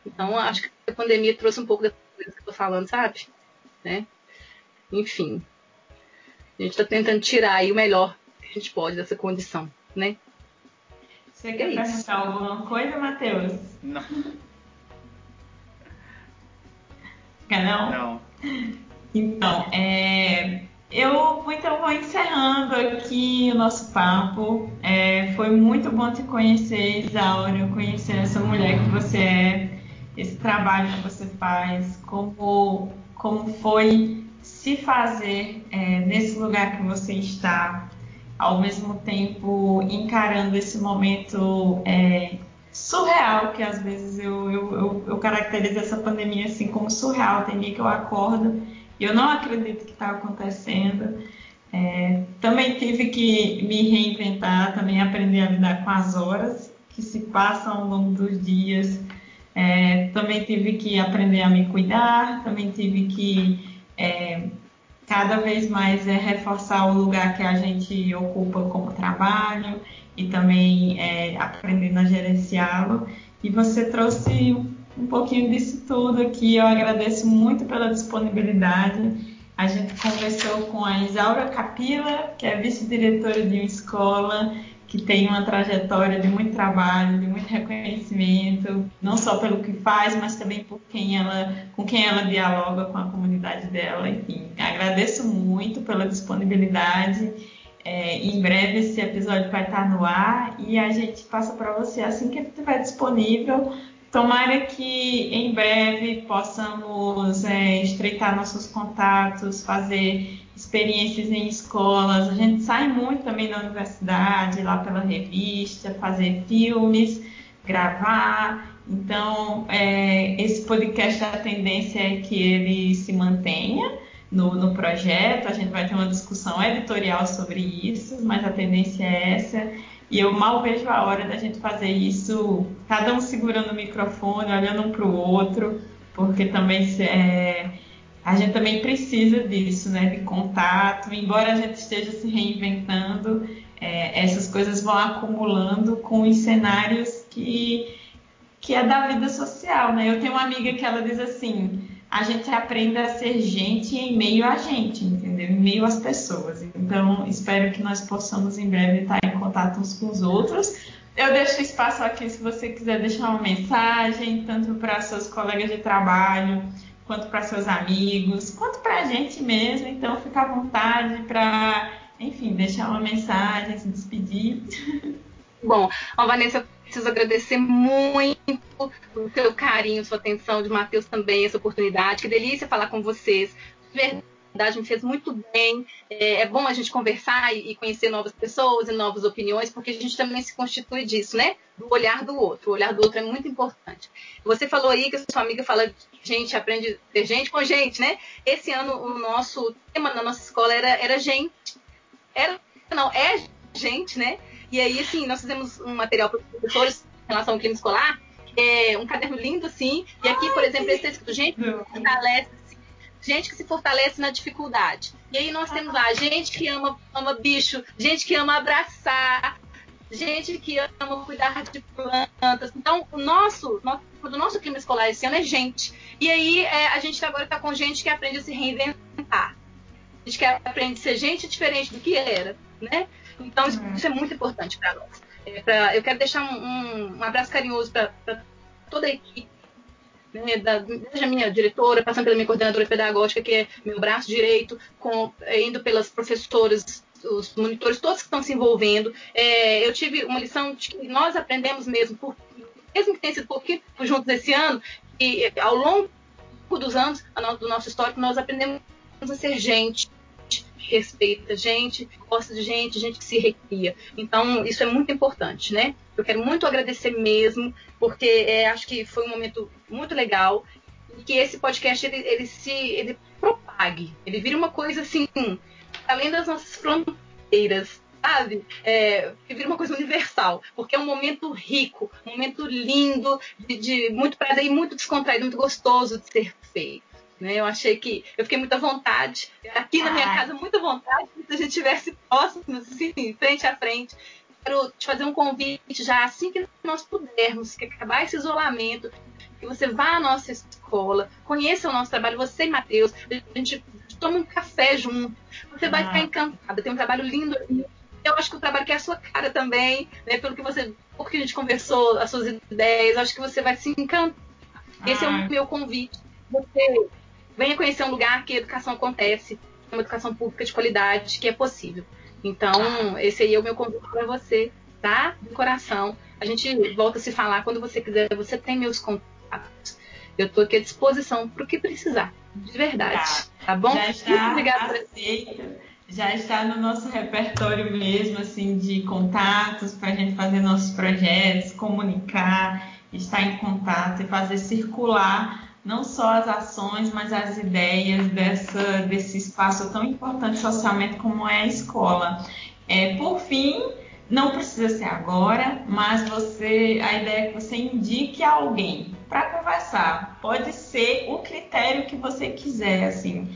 Então acho que a pandemia trouxe um pouco coisas que eu tô falando, sabe? Né? Enfim. A gente tá tentando tirar aí o melhor que a gente pode dessa condição, né? Você é quer perguntar alguma coisa, Matheus? Não. Quer não? Não. Então, é, eu então vou encerrando aqui o nosso papo. É, foi muito bom te conhecer, Isaura, conhecer essa mulher que você é esse trabalho que você faz, como, como foi se fazer é, nesse lugar que você está, ao mesmo tempo encarando esse momento é, surreal, que às vezes eu, eu, eu, eu, caracterizo essa pandemia assim como surreal. Tem dia que eu acordo e eu não acredito que está acontecendo. É, também tive que me reinventar, também aprender a lidar com as horas que se passam ao longo dos dias. É, também tive que aprender a me cuidar, também tive que é, cada vez mais é, reforçar o lugar que a gente ocupa como trabalho e também é, aprendendo a gerenciá-lo. E você trouxe um pouquinho disso tudo aqui. Eu agradeço muito pela disponibilidade. A gente conversou com a Isaura Capila, que é vice-diretora de uma escola que tem uma trajetória de muito trabalho, de muito reconhecimento, não só pelo que faz, mas também por quem ela, com quem ela dialoga com a comunidade dela. Enfim, agradeço muito pela disponibilidade. É, em breve esse episódio vai estar no ar e a gente passa para você assim que ele estiver disponível. Tomara que em breve possamos é, estreitar nossos contatos, fazer experiências em escolas. A gente sai muito também da universidade, lá pela revista, fazer filmes, gravar. Então, é, esse podcast, a tendência é que ele se mantenha no, no projeto. A gente vai ter uma discussão editorial sobre isso, mas a tendência é essa. E eu mal vejo a hora da gente fazer isso, cada um segurando o microfone, olhando um para o outro, porque também é, a gente também precisa disso, né, de contato. Embora a gente esteja se reinventando, é, essas coisas vão acumulando com os cenários que, que é da vida social, né? Eu tenho uma amiga que ela diz assim: a gente aprende a ser gente em meio a gente, entendeu? Em meio às pessoas. Então, espero que nós possamos em breve estar em contato uns com os outros. Eu deixo espaço aqui se você quiser deixar uma mensagem, tanto para seus colegas de trabalho quanto para seus amigos, quanto para a gente mesmo. Então, fica à vontade para, enfim, deixar uma mensagem, se despedir. Bom, a Vanessa, preciso agradecer muito o seu carinho, sua atenção, de Matheus também, essa oportunidade. Que delícia falar com vocês. De verdade, me fez muito bem. É, é bom a gente conversar e, conhecer novas pessoas e novas opiniões, porque a gente também se constitui disso, né? Do olhar do outro. O olhar do outro é muito importante. Você falou aí que a sua amiga fala gente aprende ter gente com gente, né? Esse ano o nosso tema na nossa escola era, era gente. Era, não, é gente, né? E aí, assim, nós fizemos um material para os professores em relação ao clima escolar, é um caderno lindo, assim. E aqui, por exemplo, esse texto gente fortalece gente que se fortalece na dificuldade. E aí nós temos lá gente que ama, ama bicho, gente que ama abraçar, gente que ama cuidar de plantas. Então, o nosso, nosso, o nosso clima escolar esse ano é gente. E aí é, a gente agora está com gente que aprende a se reinventar. A gente que aprende a ser gente diferente do que era, né? Então, isso, isso é muito importante para nós. É pra, eu quero deixar um, um, um abraço carinhoso para toda a equipe né, da, desde a minha diretora, passando pela minha coordenadora pedagógica, que é meu braço direito, com, é, indo pelas professoras, os monitores, todos que estão se envolvendo. É, eu tive uma lição de que nós aprendemos mesmo, por, mesmo que tenha sido pouquinho juntos esse ano, e ao longo dos anos do nosso histórico, nós aprendemos a ser gente, respeita gente, gosta de gente, gente que se recria. Então, isso é muito importante, né? Eu quero muito agradecer mesmo, porque é, acho que foi um momento muito legal e que esse podcast ele, ele se ele propague, ele vira uma coisa assim, além das nossas fronteiras, sabe? É, que vira uma coisa universal, porque é um momento rico, um momento lindo, de, de muito prazer e muito descontraído, muito gostoso de ser feito. Né? Eu achei que eu fiquei muita vontade. Aqui na minha casa, muita vontade, se a gente estivesse próximo, assim, frente a frente. Quero te fazer um convite já assim que nós pudermos, que acabar esse isolamento, que você vá à nossa escola, conheça o nosso trabalho, você e Matheus, a gente toma um café junto. Você vai ficar encantada. Tem um trabalho lindo ali. Eu acho que o trabalho que é a sua cara também, né? Pelo que você, porque a gente conversou, as suas ideias, acho que você vai se encantar. Esse é o meu convite. Você venha conhecer um lugar que a educação acontece, uma educação pública de qualidade, que é possível. Então, esse aí é o meu convite para você, tá? De coração. A gente volta a se falar quando você quiser. Você tem meus contatos. Eu estou aqui à disposição para o que precisar. De verdade. Tá, tá bom? Já está obrigada aceito. Já está no nosso repertório mesmo, assim, de contatos para a gente fazer nossos projetos, comunicar, estar em contato e fazer circular não só as ações, mas as ideias dessa, desse espaço tão importante socialmente como é a escola. É, por fim, não precisa ser agora, mas você, a ideia é que você indique alguém para conversar. Pode ser o critério que você quiser, assim,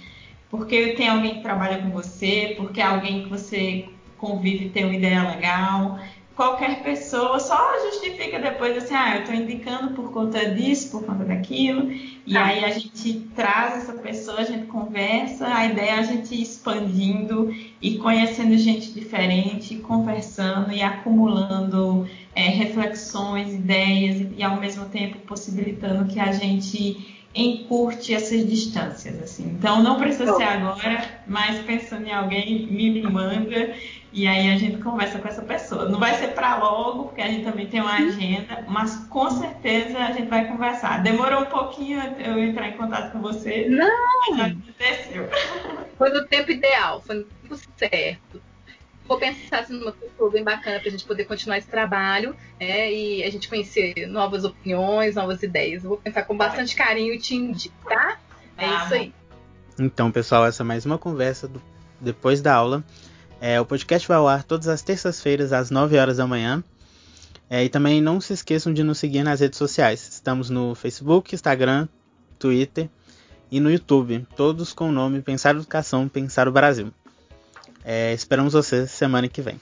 porque tem alguém que trabalha com você, porque é alguém que você convive tem uma ideia legal qualquer pessoa só justifica depois assim, ah, eu estou indicando por conta disso, por conta daquilo, e tá. aí a gente traz essa pessoa, a gente conversa, a ideia é a gente expandindo e conhecendo gente diferente, conversando e acumulando é, reflexões, ideias e, e ao mesmo tempo possibilitando que a gente encurte essas distâncias, assim. Então não precisa ser agora, mas pensando em alguém, me manda e aí a gente conversa com essa pessoa. Não vai ser para logo, porque a gente também tem uma agenda, mas com certeza a gente vai conversar. Demorou um pouquinho eu entrar em contato com você. Não! Mas aconteceu. Foi no tempo ideal, foi no tempo certo. Vou pensar assim, numa pessoa bem bacana para a gente poder continuar esse trabalho né, e a gente conhecer novas opiniões, novas ideias. Eu vou pensar com bastante carinho e te indico, tá? É tá isso aí. Então, pessoal, essa é mais uma conversa do, depois da aula. É, o podcast vai ao ar todas as terças-feiras, às 9 horas da manhã. É, e também não se esqueçam de nos seguir nas redes sociais. Estamos no Facebook, Instagram, Twitter e no YouTube, todos com o nome Pensar Educação, Pensar o Brasil. É, esperamos vocês semana que vem.